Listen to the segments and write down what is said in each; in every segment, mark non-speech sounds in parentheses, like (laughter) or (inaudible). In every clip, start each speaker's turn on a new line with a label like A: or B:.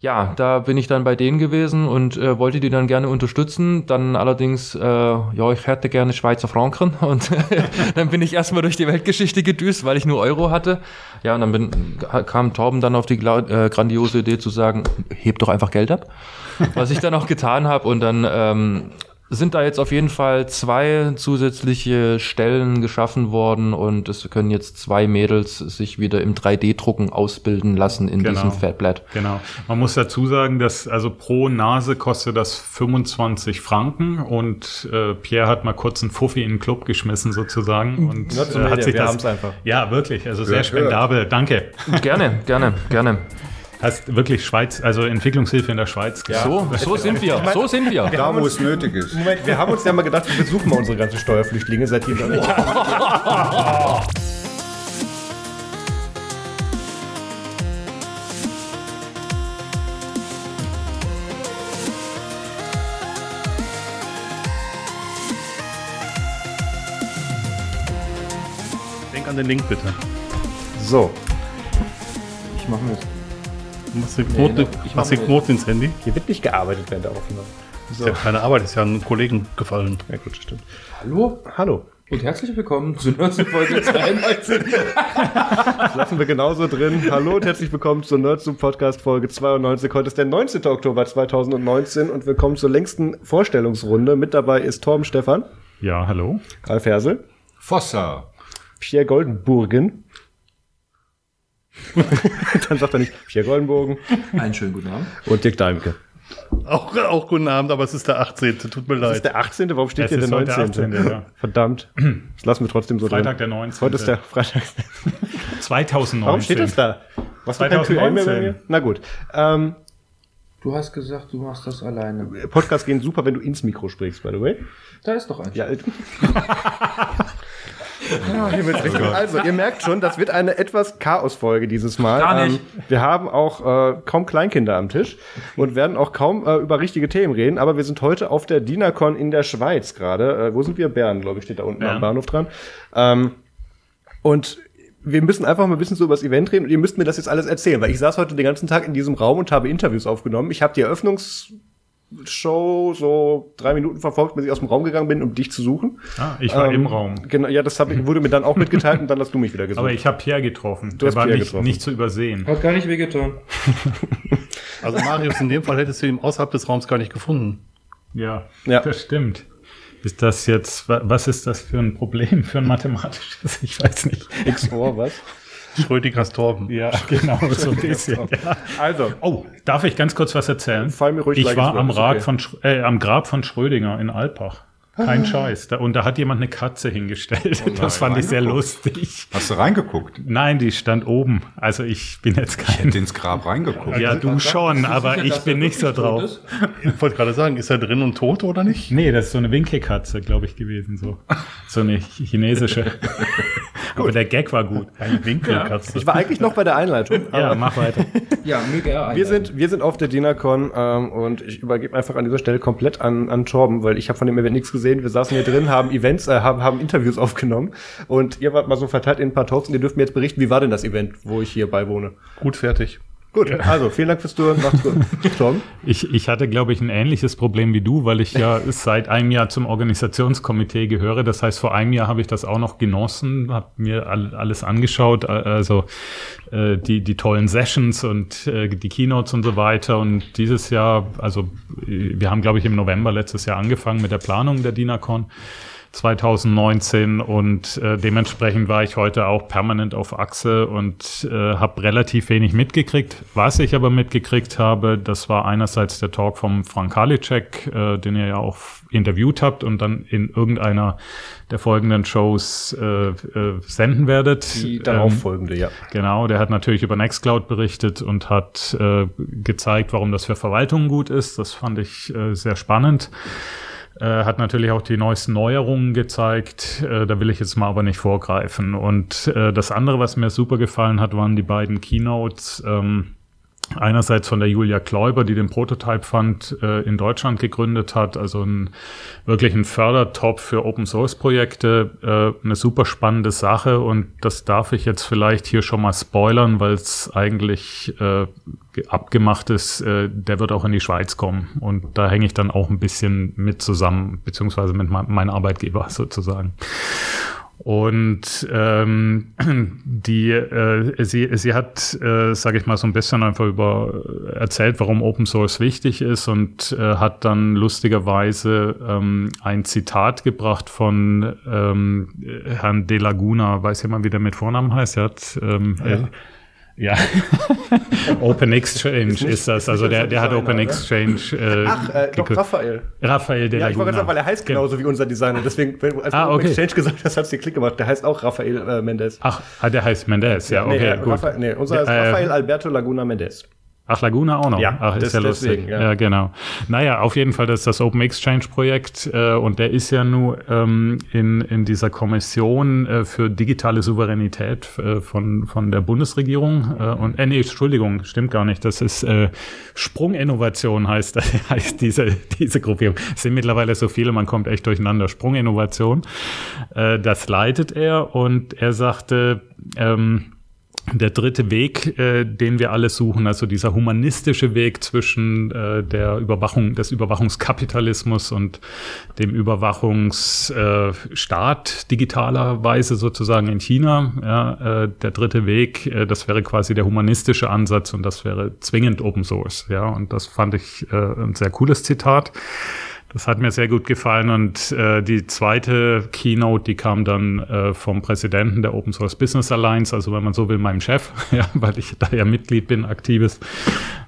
A: ja, da bin ich dann bei denen gewesen und äh, wollte die dann gerne unterstützen. Dann allerdings, äh, ja, ich hätte gerne Schweizer Franken (laughs) und (laughs) dann bin ich erstmal durch die Weltgeschichte gedüst, weil ich nur Euro hatte. Ja, und dann bin, kam Torben dann auf die äh, grandiose Idee zu sagen, heb doch einfach Geld ab. Was ich dann auch getan habe und dann ähm, sind da jetzt auf jeden Fall zwei zusätzliche Stellen geschaffen worden und es können jetzt zwei Mädels sich wieder im 3D-Drucken ausbilden lassen in
B: Genau.
A: diesem Fatblatt.
B: Genau. Man muss dazu sagen, dass also pro Nase kostet das 25 Franken und äh, Pierre hat mal kurz einen Fuffi in den Club geschmissen sozusagen und äh, hat sich
C: wir
B: das
C: einfach.
B: ja wirklich, also sehr
D: hört.
B: spendabel. Danke.
A: Gerne, gerne, gerne.
B: Hast wirklich Schweiz, also Entwicklungshilfe in der Schweiz.
A: So, so sind wir, so sind wir.
D: Da, wo es nötig ist.
C: Moment, wir haben uns ja mal gedacht, wir besuchen mal unsere ganzen Steuerflüchtlinge seit hier.
E: Denk an den Link bitte.
C: So,
A: Ich mache das.
E: Du machst den Knoten,
A: ne, ich mach
E: den
A: mir-
E: Knoten ins Handy.
C: hier wird nicht gearbeitet während der Aufnahme.
E: Das ist ja keine Arbeit, ist ja einem Kollegen gefallen.
C: Ja gut, stimmt.
A: Hallo
C: Hallo.
A: und herzlich willkommen zu Nerds Folge (laughs) 92.
C: Das lassen wir genauso drin. Hallo und herzlich willkommen zur Nerdsum Podcast Folge 92. Heute ist der 19. Oktober 2019 und willkommen zur längsten Vorstellungsrunde. Mit dabei ist Torben Stefan,
B: Ja, hallo.
C: Ralf Hersel,
D: Fossa.
C: Pierre Goldenburgen. (laughs) Dann sagt er nicht Pierre Goldenburgen
A: Einen schönen guten Abend.
C: und Dirk Daimke.
E: Auch, auch guten Abend, aber es ist der 18. Tut mir
C: Das ist
E: leid.
C: der 18. Warum steht
B: Es
C: hier der
B: ist heute
C: 19.?
B: der 18., ja.
C: Verdammt. Das lassen wir trotzdem so
B: Freitag
C: drin.
B: der 19.
C: Heute ist der Freitag.
B: 2019.
C: Warum steht das da? Was kein QA mehr bei
B: 2019.
C: mir? Na gut. Ähm,
A: Du hast gesagt, du machst das alleine.
C: Podcasts gehen super, wenn du ins Mikro sprichst, by the way.
A: Da ist doch ein.
C: Ja, äh, (laughs) Ah, hier wird's richtig. Also, ihr merkt schon, das wird eine etwas Chaos-Folge dieses Mal.
A: Gar nicht.
C: Ähm, wir haben auch äh, kaum Kleinkinder am Tisch und werden auch kaum äh, über richtige Themen reden, aber wir sind heute auf der DINACON in der Schweiz gerade. Äh, wo sind wir? Bern, glaube ich, steht da unten
B: Bern.
C: am Bahnhof dran. Ähm, und wir müssen einfach mal ein bisschen so über das Event reden und ihr müsst mir das jetzt alles erzählen, weil ich saß heute den ganzen Tag in diesem Raum und habe Interviews aufgenommen. Ich habe die Eröffnungsshow so drei Minuten verfolgt, bis ich aus dem Raum gegangen bin, um dich zu suchen.
B: Ah, ich war
C: Ähm,
B: im Raum.
C: Genau, ja, das hab ich, wurde mir dann auch mitgeteilt und dann hast du mich wieder (laughs) gesucht.
B: Aber ich habe Pierre getroffen.
C: Du
B: Der
C: hast
B: war
C: Pierre
B: nicht,
C: getroffen.
B: nicht zu übersehen.
A: Hat gar nicht wehgetan. (laughs)
E: Also Marius, in dem Fall hättest du ihn außerhalb des Raums gar nicht gefunden.
B: Ja,
C: Ja.
B: das stimmt. Ist das jetzt, wa- was ist das für ein Problem, für ein mathematisches? Ich weiß nicht.
C: XOR, was? (laughs)
E: Schrödingers Torben.
B: Ja, genau, (laughs) so ein bisschen. Ja.
C: Also,
B: Oh, darf ich ganz kurz was erzählen?
C: Fall mir ruhig
B: ich war am,
C: Wort,
B: Rad
C: okay.
B: von, äh, am Grab von Schrödinger in Alpach. Kein Scheiß. Da, und da hat jemand eine Katze hingestellt. das fand ich sehr lustig.
D: Hast du reingeguckt?
B: Nein, die stand oben. Also ich bin jetzt
D: Ich
B: kein...
D: hätte ins Grab reingeguckt.
B: Ja, du schon, aber ich bin nicht so drauf.
E: Ich wollte gerade sagen, ist er drin und tot oder nicht?
B: Nee, das ist so eine Winkelkatze, glaube ich, gewesen. So, so eine chinesische. (laughs) aber der Gag war gut.
E: Eine Winkelkatze.
C: ich war eigentlich noch bei der Einleitung.
B: Ja, mach weiter. (laughs)
A: Ja, mega.
C: Wir sind, wir sind auf der DINACON ähm, und ich übergebe einfach an dieser Stelle komplett an, an Torben, weil ich habe von dem Event nichts gesehen. Wir saßen hier drin, haben Events, äh, haben, haben Interviews aufgenommen und ihr wart mal so verteilt in ein paar Talks und ihr dürft mir jetzt berichten, wie war denn das Event, wo ich hier beiwohne.
E: Gut fertig.
C: Gut, also vielen Dank fürs Zuhören. Macht's gut. (laughs) Torben?
B: Ich, ich hatte, glaube ich, ein ähnliches Problem wie du, weil ich ja (laughs) seit einem Jahr zum Organisationskomitee gehöre. Das heißt, vor einem Jahr habe ich das auch noch genossen, habe mir all, alles angeschaut, äh, also äh, die, die tollen Sessions und äh, die Keynotes und so weiter. Und dieses Jahr, also äh, wir haben, glaube ich, im November letztes Jahr angefangen mit der Planung der DINACON. 2019 und äh, dementsprechend war ich heute auch permanent auf Achse und äh, habe relativ wenig mitgekriegt. Was ich aber mitgekriegt habe, das war einerseits der Talk vom Frank Karliczek, äh, den ihr ja auch interviewt habt und dann in irgendeiner der folgenden Shows äh, äh, senden werdet.
C: Die
B: Ähm,
C: darauffolgende, ja.
B: Genau, der hat natürlich über Nextcloud berichtet und hat äh, gezeigt, warum das für Verwaltungen gut ist. Das fand ich äh, sehr spannend. Äh, hat natürlich auch die neuesten Neuerungen gezeigt. Äh, da will ich jetzt mal aber nicht vorgreifen. Und äh, das andere, was mir super gefallen hat, waren die beiden Keynotes. Ähm, einerseits von der Julia Kläuber, die den Prototype Fund äh, in Deutschland gegründet hat, also ein wirklich ein Fördertop für Open Source Projekte, äh, eine super spannende Sache und das darf ich jetzt vielleicht hier schon mal spoilern, weil es eigentlich äh, ge- abgemacht ist, äh, der wird auch in die Schweiz kommen und da hänge ich dann auch ein bisschen mit zusammen, beziehungsweise mit mein, meinem Arbeitgeber (laughs) sozusagen. Und ähm, (clears throat) die, äh, sie, sie hat, äh, sage ich mal, so ein bisschen einfach über erzählt, warum Open Source wichtig ist und äh, hat dann lustigerweise ähm, ein Zitat gebracht von ähm, Herrn De Laguna, weiß jemand, wie der mit Vornamen heißt? Er hat ähm, ja. Ja, (laughs) Open Exchange ist das. Also der, der hat Open Exchange. Äh,
C: Ach, äh, doch. Raphael.
B: Raphael de
C: Ja, ich wollte
B: Laguna.
C: gerade sagen, weil er heißt
B: Genau.
C: genauso wie unser Designer. Deswegen, wenn, als
B: Ah,
C: du Open
B: okay.
C: Exchange gesagt hast, hat's dir Klick gemacht. Der heißt auch Raphael äh, Mendes.
B: Ach, ah, der heißt Mendez, ja, okay,
C: nee, äh,
B: gut.
C: Raphael, nee, unser ist
B: Äh,
C: Raphael Alberto Laguna Mendes.
B: Ach, Laguna auch noch.
C: Ja,
B: Ach, ist ja lustig.
C: deswegen,
B: ja.
C: ja.
B: genau. Naja, auf jeden Fall, das ist das Open Exchange Projekt äh, und der ist ja nur ähm, in, in dieser Kommission äh, für digitale Souveränität äh, von, von der Bundesregierung. Äh, und, äh, nee, Entschuldigung, stimmt gar nicht. Das ist äh, Sprunginnovation heißt, (laughs) heißt diese, diese Gruppierung. Es sind mittlerweile so viele, man kommt echt durcheinander. Sprunginnovation. Äh, das leitet er und er sagte, ähm, der dritte Weg, äh, den wir alle suchen, also dieser humanistische Weg zwischen äh, der Überwachung, des Überwachungskapitalismus und dem Überwachungsstaat digitalerweise sozusagen in China. Ja, äh, der dritte Weg, äh, das wäre quasi der humanistische Ansatz und das wäre zwingend Open Source. Ja, und das fand ich äh, ein sehr cooles Zitat. Das hat mir sehr gut gefallen und äh, die zweite Keynote, die kam dann äh, vom Präsidenten der Open Source Business Alliance, also wenn man so will, meinem Chef, (laughs) ja, weil ich da ja Mitglied bin, aktives.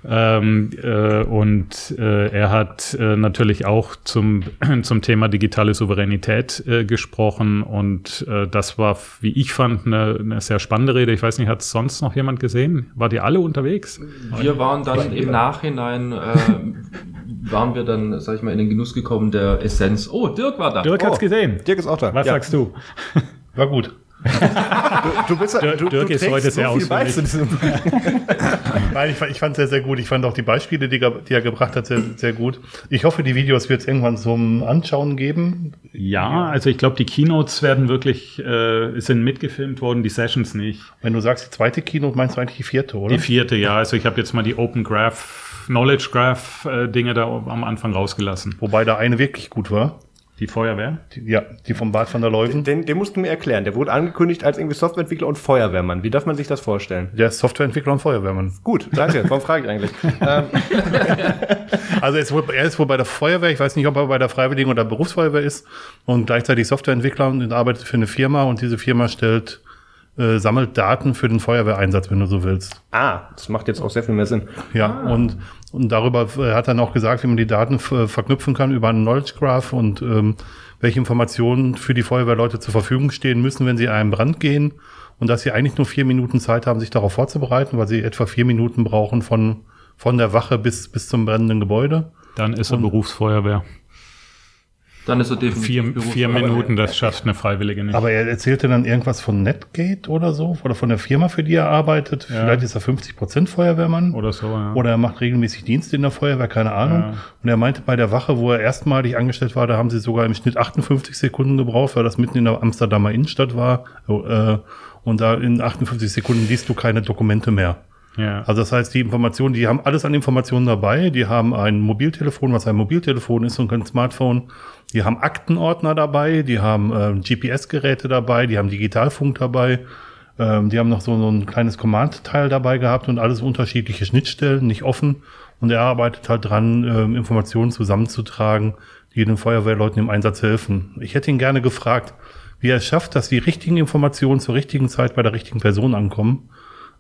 B: Ähm, äh, und äh, er hat äh, natürlich auch zum, (clears throat) zum Thema digitale Souveränität äh, gesprochen und äh, das war, wie ich fand, eine, eine sehr spannende Rede. Ich weiß nicht, hat sonst noch jemand gesehen? Wart ihr alle unterwegs?
A: Wir waren dann im Nachhinein, äh, waren wir dann, sag ich mal, in den Genuss gekommen der Essenz. Oh, Dirk war da.
B: Dirk hat's gesehen.
C: Dirk ist auch da.
B: Was
C: Ja.
B: sagst du?
E: War gut.
C: Du, bist, du,
B: Dirk-
C: du,
B: Dirk ist heute sehr
C: bei
B: ausführlich. (laughs)
E: Nein, ich, fand- ich fand sehr, sehr gut. Ich fand auch die Beispiele, die, er- die er gebracht hat, sehr, sehr gut. Ich hoffe, die Videos wird es irgendwann zum Anschauen geben.
B: Ja, also ich glaube, die Keynotes werden wirklich, äh, sind mitgefilmt worden, die Sessions nicht.
E: Wenn du sagst, die zweite Keynote, meinst du eigentlich die vierte, oder?
B: Die vierte, ja. Also ich habe jetzt mal die Open Graph, Knowledge Graph äh, Dinge da am Anfang rausgelassen.
E: Wobei da eine wirklich gut war.
B: Die Feuerwehr?
E: Die, ja, die vom Bart van der Leuven.
C: Den, den musst du mir erklären. Der wurde angekündigt als irgendwie Softwareentwickler und Feuerwehrmann. Wie darf man sich das vorstellen?
E: Der ist Softwareentwickler und Feuerwehrmann.
C: Gut, danke. Warum frage ich eigentlich? (laughs) ähm,
E: Also er ist, wohl, er ist wohl bei der Feuerwehr, ich weiß nicht, ob er bei der Freiwilligen oder Berufsfeuerwehr ist und gleichzeitig Softwareentwickler und arbeitet für eine Firma und diese Firma stellt, äh, sammelt Daten für den Feuerwehreinsatz, wenn du so willst.
C: ah, das macht jetzt auch sehr viel mehr Sinn.
E: Ja, und, und darüber äh, hat er noch gesagt, wie man die Daten f- verknüpfen kann über einen Knowledge Graph und ähm, welche Informationen für die Feuerwehrleute zur Verfügung stehen müssen, wenn sie in einen Brand gehen und dass sie eigentlich nur vier Minuten Zeit haben, sich darauf vorzubereiten, weil sie etwa vier Minuten brauchen von, von der Wache bis, bis zum brennenden Gebäude.
B: Dann ist er Berufsfeuerwehr.
A: Dann ist er definitiv
B: Vier, vier Minuten, das schafft eine Freiwillige nicht.
E: Aber er erzählte dann irgendwas von Netgate oder so, oder von der Firma, für die er arbeitet.
B: Ja.
E: Vielleicht ist er 50% Feuerwehrmann.
B: Oder so, ja.
E: Oder er macht regelmäßig Dienst in der Feuerwehr, keine Ahnung.
B: Ja.
E: Und er meinte, bei der Wache, wo er erstmalig angestellt war, da haben sie sogar im Schnitt 58 Sekunden gebraucht, weil das mitten in der Amsterdamer Innenstadt war. Äh, Und da in 58 Sekunden liest du keine Dokumente mehr.
B: Ja.
E: Also das heißt, die Informationen, die haben alles an Informationen dabei. Die haben ein Mobiltelefon, was ein Mobiltelefon ist und kein Smartphone. Die haben Aktenordner dabei, die haben äh, GPS-Geräte dabei, die haben Digitalfunk dabei. Ähm, die haben noch so, so ein kleines Command-Teil dabei gehabt und alles unterschiedliche Schnittstellen, nicht offen. Und er arbeitet halt dran, ähm, Informationen zusammenzutragen, die den Feuerwehrleuten im Einsatz helfen. Ich hätte ihn gerne gefragt, wie er es schafft, dass die richtigen Informationen zur richtigen Zeit bei der richtigen Person ankommen.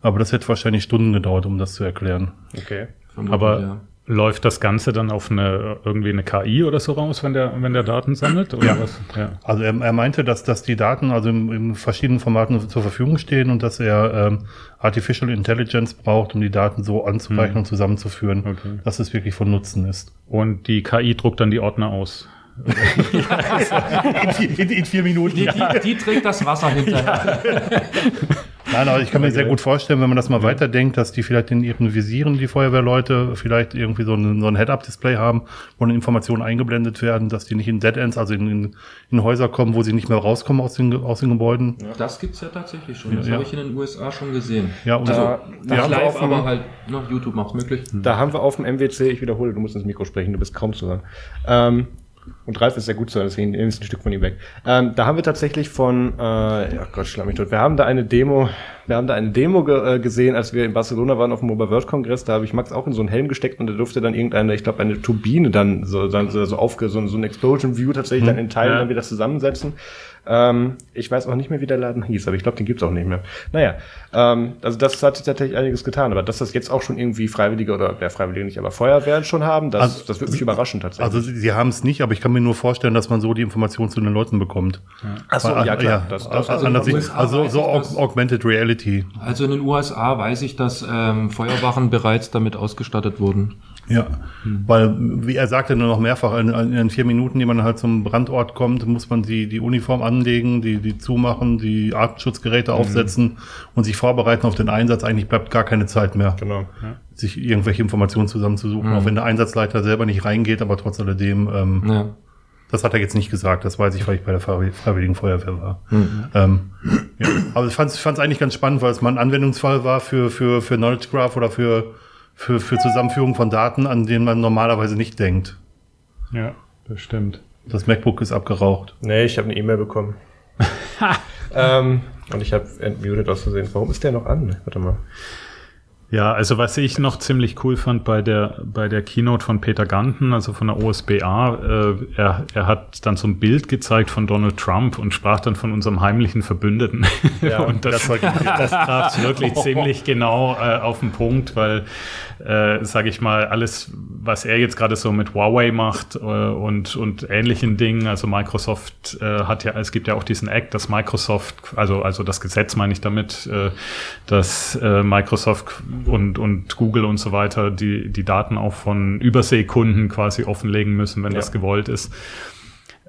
E: Aber das hätte wahrscheinlich Stunden gedauert, um das zu erklären.
C: Okay.
A: Vermutlich,
B: Aber
A: ja.
B: läuft das Ganze dann auf eine irgendwie eine KI oder so raus, wenn der, wenn der Daten sammelt? Oder
E: Ja.
B: was? Ja.
E: Also er, er meinte, dass, dass die Daten also in, in verschiedenen Formaten zur Verfügung stehen und dass er ähm, Artificial Intelligence braucht, um die Daten so anzureichen und zusammenzuführen,
B: Okay.
E: dass es wirklich von Nutzen ist.
B: Und die KI druckt dann die Ordner aus.
E: In, in, in vier Minuten.
A: Die, die, die trägt das Wasser hinterher.
E: Nein, aber ich kann mir sehr gut vorstellen, wenn man das mal weiterdenkt, dass die vielleicht in ihren Visieren, die Feuerwehrleute, vielleicht irgendwie so ein, so ein Head-Up-Display haben, wo dann Informationen eingeblendet werden, dass die nicht in Dead Ends, also in, in, in Häuser kommen, wo sie nicht mehr rauskommen aus den, aus den Gebäuden.
A: Das gibt's ja tatsächlich schon. Das
E: Ja.
A: habe ich in den USA schon gesehen.
E: Ja, und
A: also,
C: da- da haben wir
A: live,
C: auf dem-
A: aber halt, noch YouTube macht's möglich.
C: Da haben wir auf dem MWC, ich wiederhole, du musst ins Mikro sprechen, du bist kaum zu hören. Ähm, und Ralf ist sehr gut zu hören, deswegen nehme ich ein Stück von ihm weg. Ähm, da haben wir tatsächlich von, äh, ja Gott, schlag mich tot. Wir haben da eine Demo, wir haben da eine Demo ge äh, gesehen, als wir in Barcelona waren auf dem Mobile World Kongress. Da habe ich Max auch in so einen Helm gesteckt und da durfte dann irgendeine, ich glaube, eine Turbine dann so, dann so, so aufge, so, so ein Explosion View tatsächlich dann in Teilen
B: Ja.
C: dann wieder zusammensetzen. Ähm, ich weiß auch nicht mehr, wie der Laden hieß, aber ich glaube, den gibt's auch nicht mehr. Naja, ähm, also das hat sich tatsächlich einiges getan, aber dass das jetzt auch schon irgendwie Freiwillige oder der Freiwillige nicht, aber Feuerwehren schon haben, das,
E: Also-
C: das würde mich überraschen tatsächlich.
E: Also sie, sie haben es nicht, aber ich kann mir nur vorstellen, dass man so die Informationen zu den Leuten bekommt.
C: Ach so,
E: Weil-
C: ja klar. Das, das,
E: also,
A: in
E: also, so
A: dass-
E: Augmented Reality.
A: Also in den USA weiß ich, dass ähm, Feuerwachen bereits damit ausgestattet wurden.
E: Ja, weil, wie er sagte nur noch mehrfach, in, in den vier Minuten, die man halt zum Brandort kommt, muss man die, die Uniform anlegen, die, die zumachen, die Atemschutzgeräte aufsetzen und sich vorbereiten auf den Einsatz. Eigentlich bleibt gar keine Zeit mehr,
C: genau.
E: sich irgendwelche Informationen zusammenzusuchen, auch wenn der Einsatzleiter selber nicht reingeht, aber trotz alledem, ähm,
A: Ja.
E: Das hat er jetzt nicht gesagt, das weiß ich, weil ich bei der Freiwilligen Feuerwehr war. Ähm, ja. Aber ich fand es eigentlich ganz spannend, weil es mal ein Anwendungsfall war für, für, für Knowledge Graph oder für, für, für Zusammenführung von Daten, an denen man normalerweise nicht denkt.
B: Ja, das stimmt.
E: Das MacBook ist abgeraucht.
C: Nee, ich habe eine E-Mail bekommen. (laughs) ähm, und ich habe entmutet aus Versehen. Warum ist der noch an? Warte mal.
B: Ja, also was ich noch ziemlich cool fand bei der bei der Keynote von Peter Ganten, also von der OSBA, äh, er, er hat dann so ein Bild gezeigt von Donald Trump und sprach dann von unserem heimlichen Verbündeten.
C: Ja, (laughs)
B: und das, das traf wirklich (laughs) ziemlich genau äh, auf den Punkt, weil, äh, sage ich mal, alles, was er jetzt gerade so mit Huawei macht äh, und und ähnlichen Dingen, also Microsoft äh, hat ja, es gibt ja auch diesen Act, dass Microsoft, also also das Gesetz meine ich damit, äh, dass äh, Microsoft und, und Google und so weiter die, die Daten auch von Überseekunden quasi offenlegen müssen, wenn
C: Ja.
B: das gewollt ist.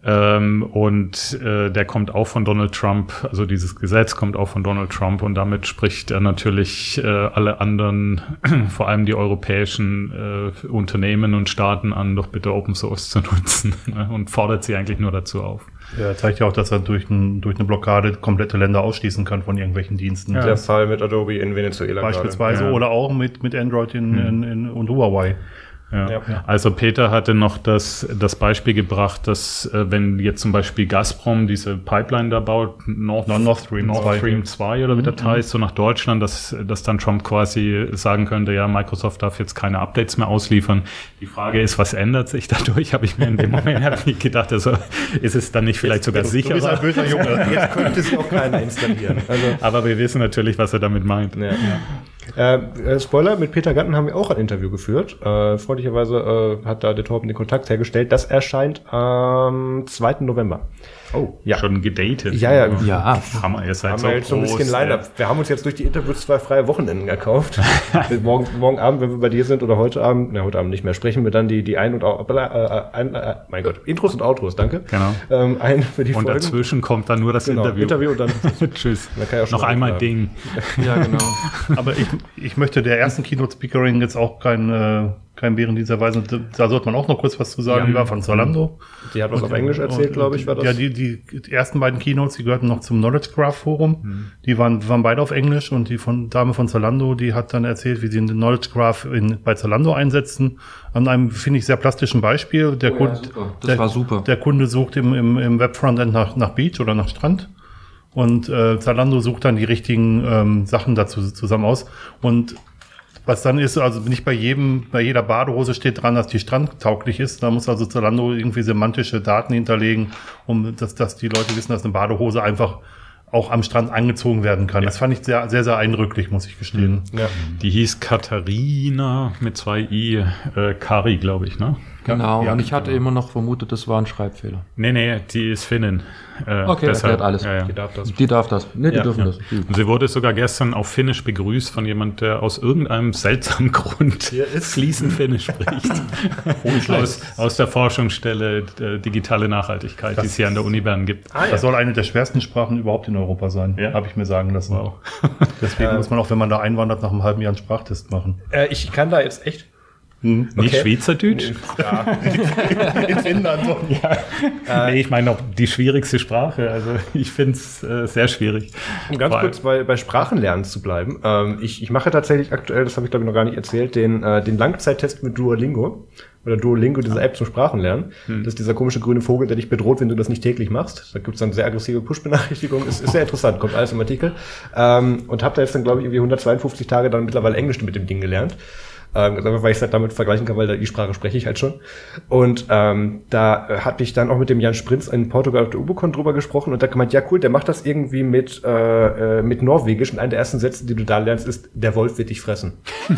B: Ähm, und äh, der kommt auch von Donald Trump, also dieses Gesetz kommt auch von Donald Trump und damit spricht er natürlich äh, alle anderen, (clears throat) vor allem die europäischen äh, Unternehmen und Staaten an, doch bitte Open Source zu nutzen (laughs) ne, und fordert sie eigentlich nur dazu auf.
E: Ja, er zeigt ja auch, dass er durch, ein, durch eine Blockade komplette Länder ausschließen kann von irgendwelchen Diensten.
B: Ja.
C: Der Fall mit Adobe in Venezuela.
E: Beispielsweise
B: Ja.
E: oder auch mit, mit Android in, in, in, und Huawei.
B: Ja.
C: Ja.
B: Also Peter hatte noch das, das Beispiel gebracht, dass äh, wenn jetzt zum Beispiel Gazprom diese Pipeline da baut, North,
E: Nord Stream
B: Nord
E: 2.
B: Stream 2 oder wie das heißt, so nach Deutschland, dass, dass dann Trump quasi sagen könnte, ja, Microsoft darf jetzt keine Updates mehr ausliefern. Die Frage ist, was ändert sich dadurch? (laughs) Habe ich mir in dem Moment hab ich gedacht, also ist es dann nicht vielleicht sogar
E: Du bist ein
B: sicherer?
E: böser Junge. (laughs)
C: Jetzt könnte sie auch keiner installieren. Also,
B: Aber wir wissen natürlich, was er damit meint.
C: ja. Äh, äh, Spoiler, mit Peter Ganten haben wir auch ein Interview geführt. Äh, freundlicherweise äh, hat da der Torben den Kontakt hergestellt. Das erscheint am 2. November.
B: Oh,
C: Ja.
B: schon gedatet.
C: Ja, ja.
A: Ja.
B: Hammer, ihr seid
C: Haben
B: so
C: wir jetzt so ein bisschen
B: groß,
C: Line-Up. Wir haben uns jetzt durch die Interviews zwei freie Wochenenden gekauft. (laughs) morgen, morgen Abend, wenn wir bei dir sind, oder heute Abend, na, heute Abend nicht mehr, sprechen wir dann die, die Ein- und Au- äh, ein, äh, mein Gott, Intros und Outros, danke.
B: Genau.
C: Ähm, ein für die
B: Und
C: Folgen.
B: dazwischen kommt dann nur das
C: genau,
B: Interview.
C: Interview und dann (laughs)
B: Tschüss.
C: Man kann ja schon
B: Noch
C: mal
B: einmal
C: fragen.
B: Ding. (laughs)
A: Ja, genau.
E: Aber ich, ich möchte der ersten Keynote-Speakerin jetzt auch kein, äh, kein Bären dieser Weise. Da sollte man auch noch kurz was zu sagen. Die war von Zalando.
C: die hat was auf Englisch erzählt, glaube ich, war das.
E: Ja, die, die, die ersten beiden Keynotes, die gehörten noch zum Knowledge Graph Forum. Die waren, waren beide auf Englisch und die von Dame von Zalando, die hat dann erzählt, wie sie den Knowledge Graph in, bei Zalando einsetzen. An einem, finde ich, sehr plastischen Beispiel. Der,
A: Oh ja,
E: Kunde,
A: super. Das
E: der,
A: war super.
E: der Kunde sucht im, im, im Webfrontend nach, nach Beach oder nach Strand. Und äh, Zalando sucht dann die richtigen ähm, Sachen dazu zusammen aus. Und was dann ist, also nicht bei jedem, bei jeder Badehose steht dran, dass die strandtauglich ist. Da muss also Zalando irgendwie semantische Daten hinterlegen, um dass, dass die Leute wissen, dass eine Badehose einfach auch am Strand angezogen werden kann. Das fand ich sehr, sehr, sehr eindrücklich, muss ich gestehen.
C: ja.
B: Die hieß Katharina mit zwei I, äh, Kari, glaube ich, ne?
A: Genau,
E: Ja,
A: und ich hatte immer noch vermutet, das war ein Schreibfehler.
B: Nee, nee, die ist Finnin. Äh,
A: Okay, erklärt alles.
B: Ja, ja.
C: Die darf das.
A: Die darf das. Ne, die
C: Ja,
A: dürfen
B: Ja.
A: das.
B: Und sie wurde sogar gestern auf Finnisch begrüßt von jemand, der aus irgendeinem seltsamen Grund fließend Finnisch spricht. (laughs) aus, aus der Forschungsstelle äh, Digitale Nachhaltigkeit, die es hier an der Uni Bern gibt.
C: Ah, ja.
E: Das soll eine der schwersten Sprachen überhaupt in Europa sein,
B: Ja.
E: habe ich mir sagen lassen.
B: Wow.
E: Deswegen muss man auch, wenn man da einwandert, nach einem halben Jahr einen Sprachtest machen.
C: Äh, ich kann da jetzt echt.
B: Nicht
C: Okay.
B: Schweizerdeutsch? (laughs)
E: In Finnland. so.
B: nee, ich meine auch die schwierigste Sprache. Also ich finde es äh, sehr schwierig.
C: Um ganz
B: allem-
C: kurz bei, bei Sprachenlernen zu bleiben. Ähm, ich, ich mache tatsächlich aktuell, das habe ich glaube ich noch gar nicht erzählt, den, äh, den Langzeittest mit Duolingo. Oder Duolingo, diese App zum Sprachenlernen. Das ist dieser komische grüne Vogel, der dich bedroht, wenn du das nicht täglich machst. Da gibt's dann sehr aggressive Push-Benachrichtigungen. Ist, ist sehr interessant, kommt alles im Artikel. Ähm, und habe da jetzt dann, glaube ich, irgendwie 152 Tage dann mittlerweile Englisch mit dem Ding gelernt. Ähm, weil ich es halt damit vergleichen kann, weil die Sprache spreche ich halt schon. Und ähm, da hatte ich dann auch mit dem Jan Sprinz in Portugal auf der Ubicon drüber gesprochen und da gemeint, ja cool, der macht das irgendwie mit, äh, äh, mit Norwegisch und einer der ersten Sätze, die du da lernst, ist, der Wolf wird dich fressen. (laughs)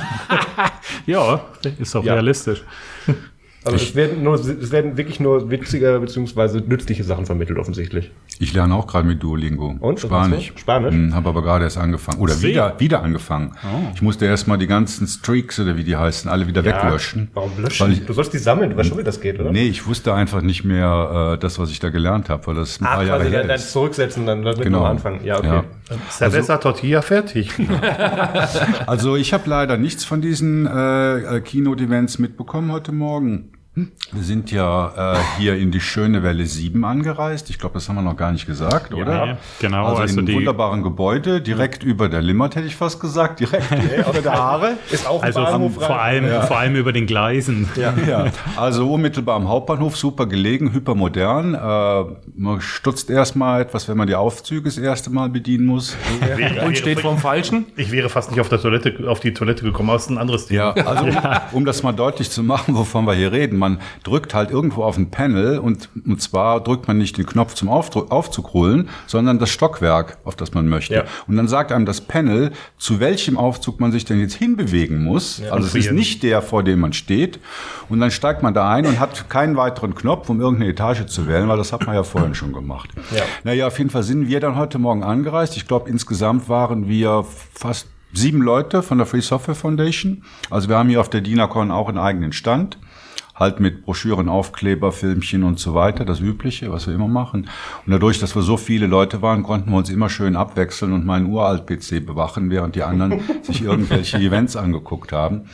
B: Ja, ist auch
C: Ja.
B: realistisch.
C: Also es werden, nur, es werden wirklich nur witzige bzw. nützliche Sachen vermittelt offensichtlich.
D: Ich lerne auch gerade mit Duolingo.
C: Und?
D: Spanisch.
C: Spanisch?
D: Hm, habe aber gerade erst angefangen. Oder
B: See.
D: wieder, wieder angefangen.
C: Oh.
D: Ich musste erst mal die ganzen Streaks oder wie die heißen, alle wieder weglöschen.
C: Warum löschen?
D: ich,
C: Du sollst die sammeln, du weißt schon, wie das geht, oder?
D: nee, ich wusste einfach nicht mehr äh, das, was ich da gelernt habe, weil das ein
C: Ach,
D: paar Jahre
C: quasi
D: her
C: dann, dann
D: ist.
C: zurücksetzen, dann damit
D: Genau.
C: anfangen. Ja, okay.
D: Ja.
E: Cerveza Tortilla fertig. (laughs)
D: Also ich habe leider nichts von diesen äh, äh, Keynote-Events mitbekommen heute Morgen. Wir sind ja äh, hier in die schöne Welle 7 angereist. Ich glaube, das haben wir noch gar nicht gesagt, oder?
B: Ja, genau,
D: Also,
B: also
D: in einem
B: die-
D: wunderbaren Gebäude, direkt über der Limmat, hätte ich fast gesagt, direkt (laughs) über der Aare.
C: Ist auch ein
B: Also
C: Bahnhof
B: vor allem, vor allem über den Gleisen.
C: Ja.
D: Ja, also unmittelbar am Hauptbahnhof, super gelegen, hypermodern. Äh, man stutzt erstmal etwas, wenn man die Aufzüge das erste Mal bedienen muss.
A: Und steht vorm Falschen?
E: Ich wäre fast nicht auf, der Toilette, auf die Toilette gekommen, aber das ist ein anderes Thema.
D: Ja, also um, (laughs) um das mal deutlich zu machen, wovon wir hier reden, man drückt halt irgendwo auf ein Panel und, und zwar drückt man nicht den Knopf zum Aufdru Aufzug holen, sondern das Stockwerk, auf das man möchte.
C: Ja.
D: Und dann sagt einem das Panel, zu welchem Aufzug man sich denn jetzt hinbewegen muss. also es ist nicht der, vor dem man steht. Und dann steigt man da ein und hat keinen weiteren Knopf, um irgendeine Etage zu wählen, weil das hat man ja vorhin schon gemacht.
C: Ja.
D: Naja, auf jeden Fall sind wir dann heute Morgen angereist. Ich glaube, insgesamt waren wir fast sieben Leute von der Free Software Foundation. Also wir haben hier auf der DINACON auch einen eigenen Stand. Halt mit Broschüren, Aufkleber, Filmchen und so weiter, das Übliche, was wir immer machen. Und dadurch, dass wir so viele Leute waren, konnten wir uns immer schön abwechseln und meinen Uralt-PC bewachen, während die anderen (laughs) sich irgendwelche Events angeguckt haben.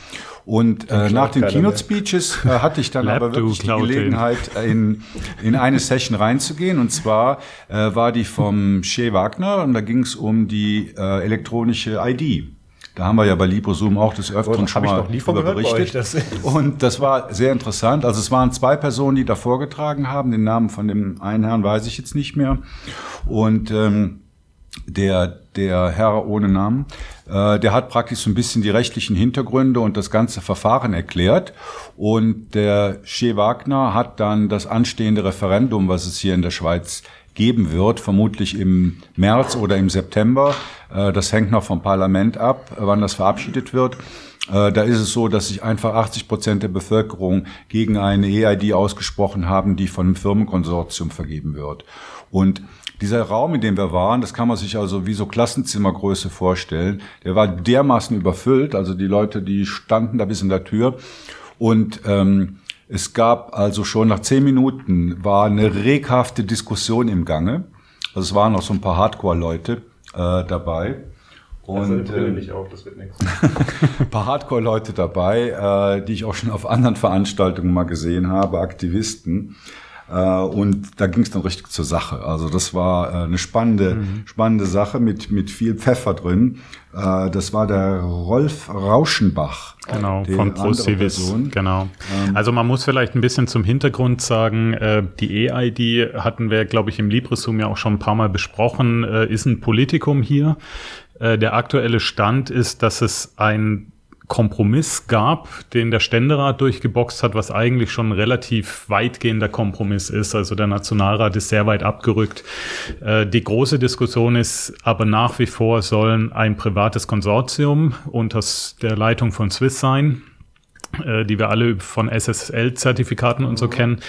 D: Und äh, nach den Keynote Speeches äh, hatte ich dann aber wirklich die Gelegenheit, in, in eine Session reinzugehen. Und zwar äh, war die vom Shea Wagner und da ging es um die äh, elektronische ID. Da haben wir ja bei LibreZoom auch des Öfteren schon mal
C: gehört bei euch,
D: berichtet.
C: das-
D: Und das war sehr interessant. Also es waren zwei Personen, die da vorgetragen haben. Den Namen von dem einen Herrn weiß ich jetzt nicht mehr. Und ähm, der, der Herr ohne Namen, äh, der hat praktisch so ein bisschen die rechtlichen Hintergründe und das ganze Verfahren erklärt. Und der Che Wagner hat dann das anstehende Referendum, was es hier in der Schweiz geben wird, vermutlich im März oder im September. Äh, das hängt noch vom Parlament ab, wann das verabschiedet wird. Äh, Da ist es so, dass sich einfach 80 Prozent der Bevölkerung gegen eine EID ausgesprochen haben, die von einem Firmenkonsortium vergeben wird. Und dieser Raum, in dem wir waren, das kann man sich also wie so Klassenzimmergröße vorstellen, der war dermaßen überfüllt, also die Leute, die standen da bis in der Tür und ähm, es gab also schon nach zehn Minuten war eine reghafte Diskussion im Gange. Also es waren noch so ein paar Hardcore-Leute äh, dabei. Und ähm,
C: auf, das wird nichts. (laughs)
D: ein paar Hardcore-Leute dabei, äh, die ich auch schon auf anderen Veranstaltungen mal gesehen habe, Aktivisten. Äh, und da ging es dann richtig zur Sache. Also das war äh, eine spannende, spannende Sache mit, mit viel Pfeffer drin. Äh, das war der Rolf Rauschenbach.
B: Genau, von ProSivis. Genau. Also man muss vielleicht ein bisschen zum Hintergrund sagen, die EID hatten wir, glaube ich, im LibreZoom ja auch schon ein paar Mal besprochen, ist ein Politikum hier. Der aktuelle Stand ist, dass es ein Kompromiss gab, den der Ständerat durchgeboxt hat, was eigentlich schon ein relativ weitgehender Kompromiss ist. Also der Nationalrat ist sehr weit abgerückt. Äh, Die große Diskussion ist aber nach wie vor, sollen ein privates Konsortium unter der Leitung von Swiss sein, äh, die wir alle von SSL-Zertifikaten und so kennen,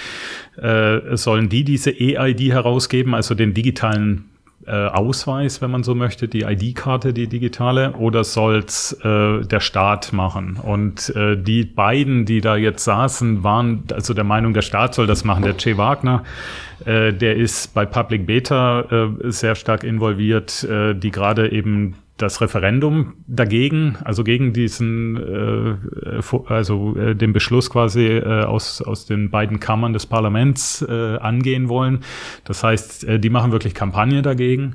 B: äh, sollen die diese EID herausgeben, also den digitalen äh, Ausweis, wenn man so möchte, die ID-Karte, die digitale, oder soll's äh, der Staat machen? Und äh, die beiden, die da jetzt saßen, waren also der Meinung, der Staat soll das machen. Der Che Wagner, äh, der ist bei Public Beta äh, sehr stark involviert, äh, die gerade eben das Referendum dagegen, also gegen diesen, äh, also äh, den Beschluss quasi äh, aus, aus den beiden Kammern des Parlaments äh, angehen wollen. Das heißt, äh, die machen wirklich Kampagne dagegen.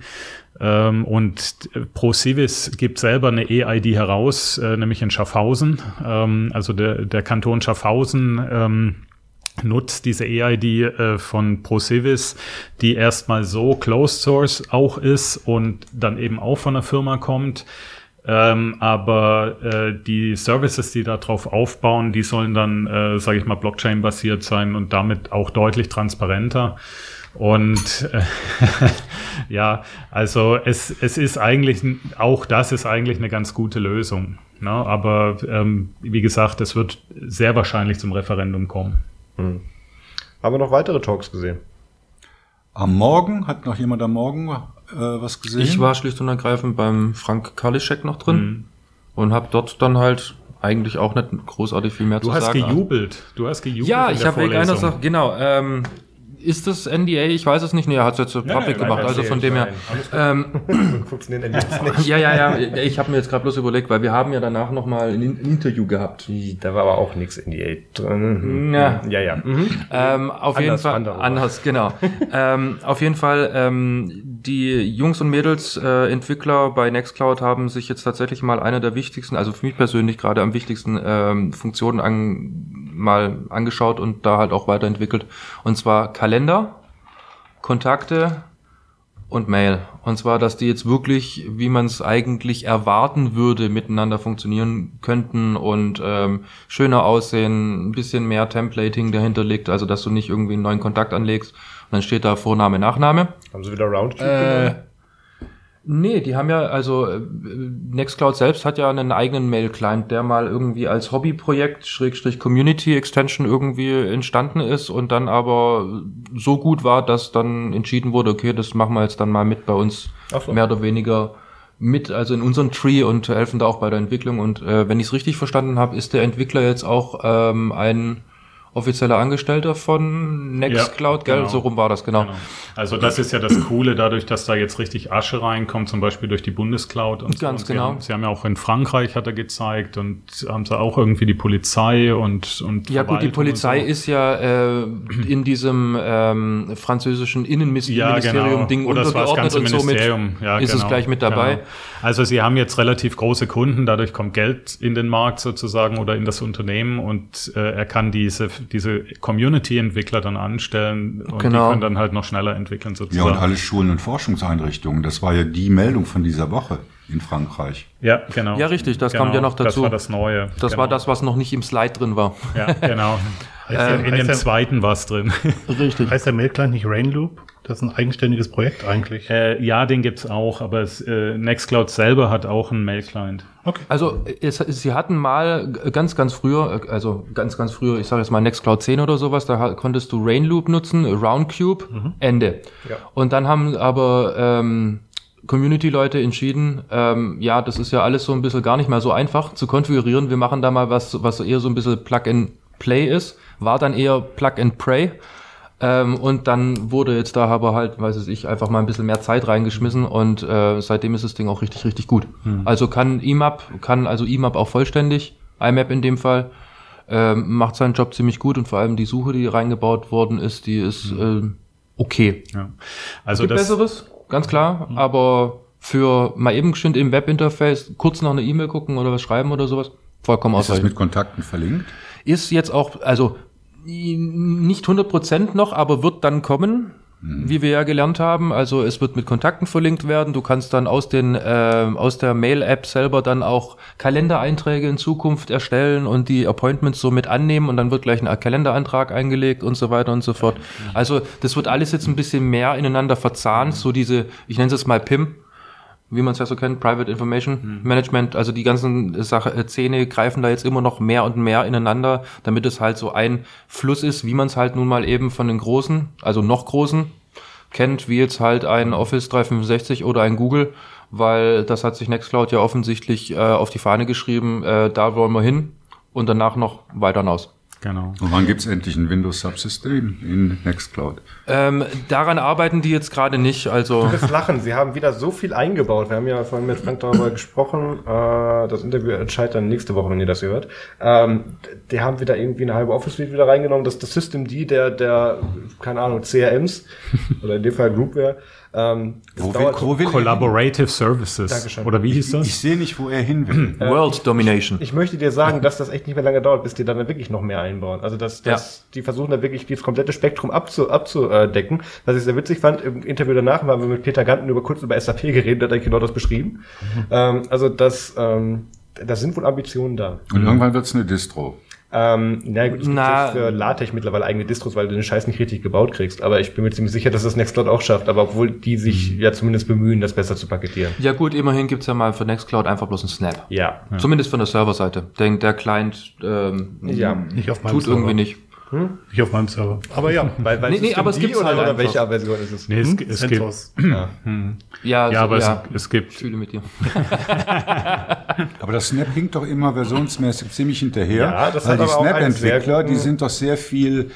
B: Ähm, und ProCivis gibt selber eine EID heraus, äh, nämlich in Schaffhausen. Ähm, also der, der Kanton Schaffhausen ähm, nutzt diese EID äh, von ProCivis, die erstmal so Closed Source auch ist und dann eben auch von der Firma kommt. Ähm, aber äh, die Services, die darauf aufbauen, die sollen dann, äh, sage ich mal, Blockchain-basiert sein und damit auch deutlich transparenter. Und äh, (laughs) ja, also es, es ist eigentlich, auch das ist eigentlich eine ganz gute Lösung. Ne? Aber ähm, wie gesagt, es wird sehr wahrscheinlich zum Referendum kommen.
C: Hm. Haben wir noch weitere Talks gesehen?
D: Am Morgen, hat noch jemand am Morgen äh, was gesehen?
A: Ich war schlicht und ergreifend beim Frank Kalischek noch drin
B: Mhm.
A: und habe dort dann halt eigentlich auch nicht großartig viel mehr
B: Du
A: zu
B: hast
A: sagen.
B: gejubelt. Du hast gejubelt.
A: Ja,
B: in
A: ich habe wegen einer. Sache, genau. Ähm, ist das NDA? Ich weiß es nicht. Nee, er hat es jetzt so public
B: nein,
A: gemacht.
B: nein,
A: also von dem her. Ähm, (laughs) ja, ja, ja. Ich habe mir jetzt gerade bloß überlegt, weil wir haben ja danach noch mal ein, ein Interview gehabt.
C: Da war aber auch nichts NDA drin.
A: Ja.
C: ja. ja.
A: Ähm, auf jeden
C: Anders,
A: Fall
C: andere.
A: anders, genau. ähm, auf jeden Fall ähm, die Jungs und Mädels äh, Entwickler bei Nextcloud haben sich jetzt tatsächlich mal eine der wichtigsten, also für mich persönlich gerade am wichtigsten ähm, Funktionen an, mal angeschaut und da halt auch weiterentwickelt. Und zwar Kalender, Kontakte und Mail. Und zwar, dass die jetzt wirklich, wie man es eigentlich erwarten würde, miteinander funktionieren könnten und ähm, schöner aussehen, ein bisschen mehr Templating dahinter liegt, also dass du nicht irgendwie einen neuen Kontakt anlegst und dann steht da Vorname, Nachname.
C: Haben sie wieder Roundcube
A: Äh,
C: genommen?
A: Nee, die haben ja, also äh, Nextcloud selbst hat ja einen eigenen Mail-Client, der mal irgendwie als Hobbyprojekt, Schrägstrich Community Extension irgendwie entstanden ist und dann aber so gut war, dass dann entschieden wurde, okay, das machen wir jetzt dann mal mit bei uns
C: so.
A: mehr oder weniger mit, also in unserem Tree und helfen da auch bei der Entwicklung. Und äh, wenn ich es richtig verstanden habe, ist der Entwickler jetzt auch ähm, ein offizieller Angestellter von Nextcloud,
B: Ja,
A: gell?
B: genau.
A: So rum war das, genau.
B: Genau. Also das ist ja das Coole, dadurch, dass da jetzt richtig Asche reinkommt, zum Beispiel durch die Bundescloud und so.
A: Ganz
B: und sie
A: genau.
B: Haben, sie haben ja auch in Frankreich, hat er gezeigt, und haben sie auch irgendwie die Polizei und und
A: Ja gut, die Polizei
B: und so.
A: ist ja äh, in diesem ähm, französischen Innenministerium-Ding
B: Oder es war das
A: untergeordnet und somit.
B: Ja,
A: ist es
B: genau,
A: gleich mit dabei.
B: Genau. Also sie haben jetzt relativ große Kunden, dadurch kommt Geld in den Markt sozusagen oder in das Unternehmen und äh, er kann diese, diese Community-Entwickler dann anstellen und
A: Genau.
B: die können dann halt noch schneller entwickeln
D: Ja,
B: sozusagen.
D: und alle Schulen und Forschungseinrichtungen. Das war ja die Meldung von dieser Woche in Frankreich.
B: Ja, genau.
A: Ja, richtig, das kommt ja noch
B: Das
A: dazu.
B: war das Neue.
A: Das
B: genau.
A: war das, was noch nicht im Slide drin war.
B: Ja, genau. (laughs)
E: Heißt der-
B: in dem zweiten war es drin.
A: Richtig.
E: Heißt der Mail-Client nicht Rainloop? Das ist ein eigenständiges Projekt eigentlich.
B: äh, ja, den gibt's auch, aber es, äh, Nextcloud selber hat auch einen Mail-Client.
E: Okay.
A: Also es, sie hatten mal ganz, ganz früher, also ganz, ganz früher, ich sage jetzt mal Nextcloud 10 oder sowas, da konntest du Rainloop nutzen, Roundcube, Ende.
C: Ja.
A: Und dann haben aber ähm, Community-Leute entschieden, ähm, ja, das ist ja alles so ein bisschen gar nicht mehr so einfach zu konfigurieren. Wir machen da mal was, was eher so ein bisschen Plug-and-Play ist. War dann eher Plug-and-Pray. Ähm, und dann wurde jetzt da aber halt, weiß ich, einfach mal ein bisschen mehr Zeit reingeschmissen und äh, seitdem ist das Ding auch richtig, richtig gut. Also kann IMAP, kann also IMAP auch vollständig, IMAP in dem Fall, ähm, macht seinen Job ziemlich gut und vor allem die Suche, die reingebaut worden ist, die ist äh, okay.
B: Ja. Also
A: Gibt
B: das,
A: Besseres, ganz klar, aber für mal eben geschwind im Webinterface kurz noch eine E-Mail gucken oder was schreiben oder sowas, vollkommen
D: Ist das
A: ausreichend.
D: mit Kontakten verlinkt?
A: Ist jetzt auch, also nicht 100% noch, aber wird dann kommen, wie wir ja gelernt haben. Also es wird mit Kontakten verlinkt werden. Du kannst dann aus den äh, aus der Mail-App selber dann auch Kalendereinträge in Zukunft erstellen und die Appointments so mit annehmen und dann wird gleich ein Kalenderantrag eingelegt und so weiter und so fort. Also das wird alles jetzt ein bisschen mehr ineinander verzahnt, so diese, ich nenne es jetzt mal PIM, wie man es ja so kennt, Private Information Management. Also die ganzen Sache, äh, Zähne greifen da jetzt immer noch mehr und mehr ineinander, damit es halt so ein Fluss ist, wie man es halt nun mal eben von den großen, also noch großen kennt, wie jetzt halt ein Office 365 oder ein Google, weil das hat sich Nextcloud ja offensichtlich äh, auf die Fahne geschrieben, äh, da wollen wir hin und danach noch weiter hinaus.
B: Genau.
D: Und wann gibt's endlich ein Windows-Subsystem in Nextcloud?
A: Ähm, daran arbeiten die jetzt gerade nicht, also
C: Das Lachen, sie haben wieder so viel eingebaut. Wir haben ja vorhin mit Frank darüber gesprochen. Äh, das Interview entscheidet dann nächste Woche, wenn ihr das hört. Ähm, die haben wieder irgendwie eine halbe Office Suite wieder reingenommen. Das ist das System D der, der, keine Ahnung, CRMs oder in dem Fall Groupware. Ähm,
D: Wo will, wo will hin?
B: Collaborative Services.
C: Dankeschön.
B: Oder wie hieß das?
D: Ich sehe nicht, wo er hin will. (clears throat)
A: World Domination.
C: Ich möchte dir sagen, dass das echt nicht mehr lange dauert, bis die dann wirklich noch mehr einbauen. Also dass, dass die versuchen da wirklich das komplette Spektrum abzu, abzudecken. Was ich sehr witzig fand, im Interview danach haben wir mit Peter Ganten über kurz über SAP geredet, da hat er genau das beschrieben. Ähm, also das, ähm, da sind wohl Ambitionen da.
D: Und irgendwann wird's eine Distro.
C: Ähm, na gut, es gibt
A: Na-
C: für LaTeX mittlerweile eigene Distros, weil du den Scheiß nicht richtig gebaut kriegst. Aber ich bin mir ziemlich sicher, dass das Nextcloud auch schafft. Aber obwohl die sich ja zumindest bemühen, das besser zu paketieren.
A: Ja gut, immerhin gibt's ja mal für Nextcloud einfach bloß einen Snap.
C: Ja.
A: Zumindest von der Serverseite. Der, der Client ähm,
C: Ja.
E: Nicht auf meinem
A: tut
E: Server.
A: irgendwie nicht.
E: Nicht auf meinem Server. Aber ja. (laughs)
C: Weil, weil
A: Nee, nee, aber es
C: D
A: gibt's
C: oder,
A: halt
C: oder welche Version ist es?
B: Nee, es, es gibt,
E: CentOS.
C: Ja.
A: Ja,
B: ja,
A: so,
B: aber
A: ja.
B: Es, es gibt,
A: Ich fühle mit dir. (laughs) (laughs)
D: Aber das Snap hinkt doch immer versionsmäßig ziemlich hinterher.
C: Ja, das
D: weil
C: hat
D: die
C: aber auch einen
D: Snap-Entwickler, die sind doch sehr viel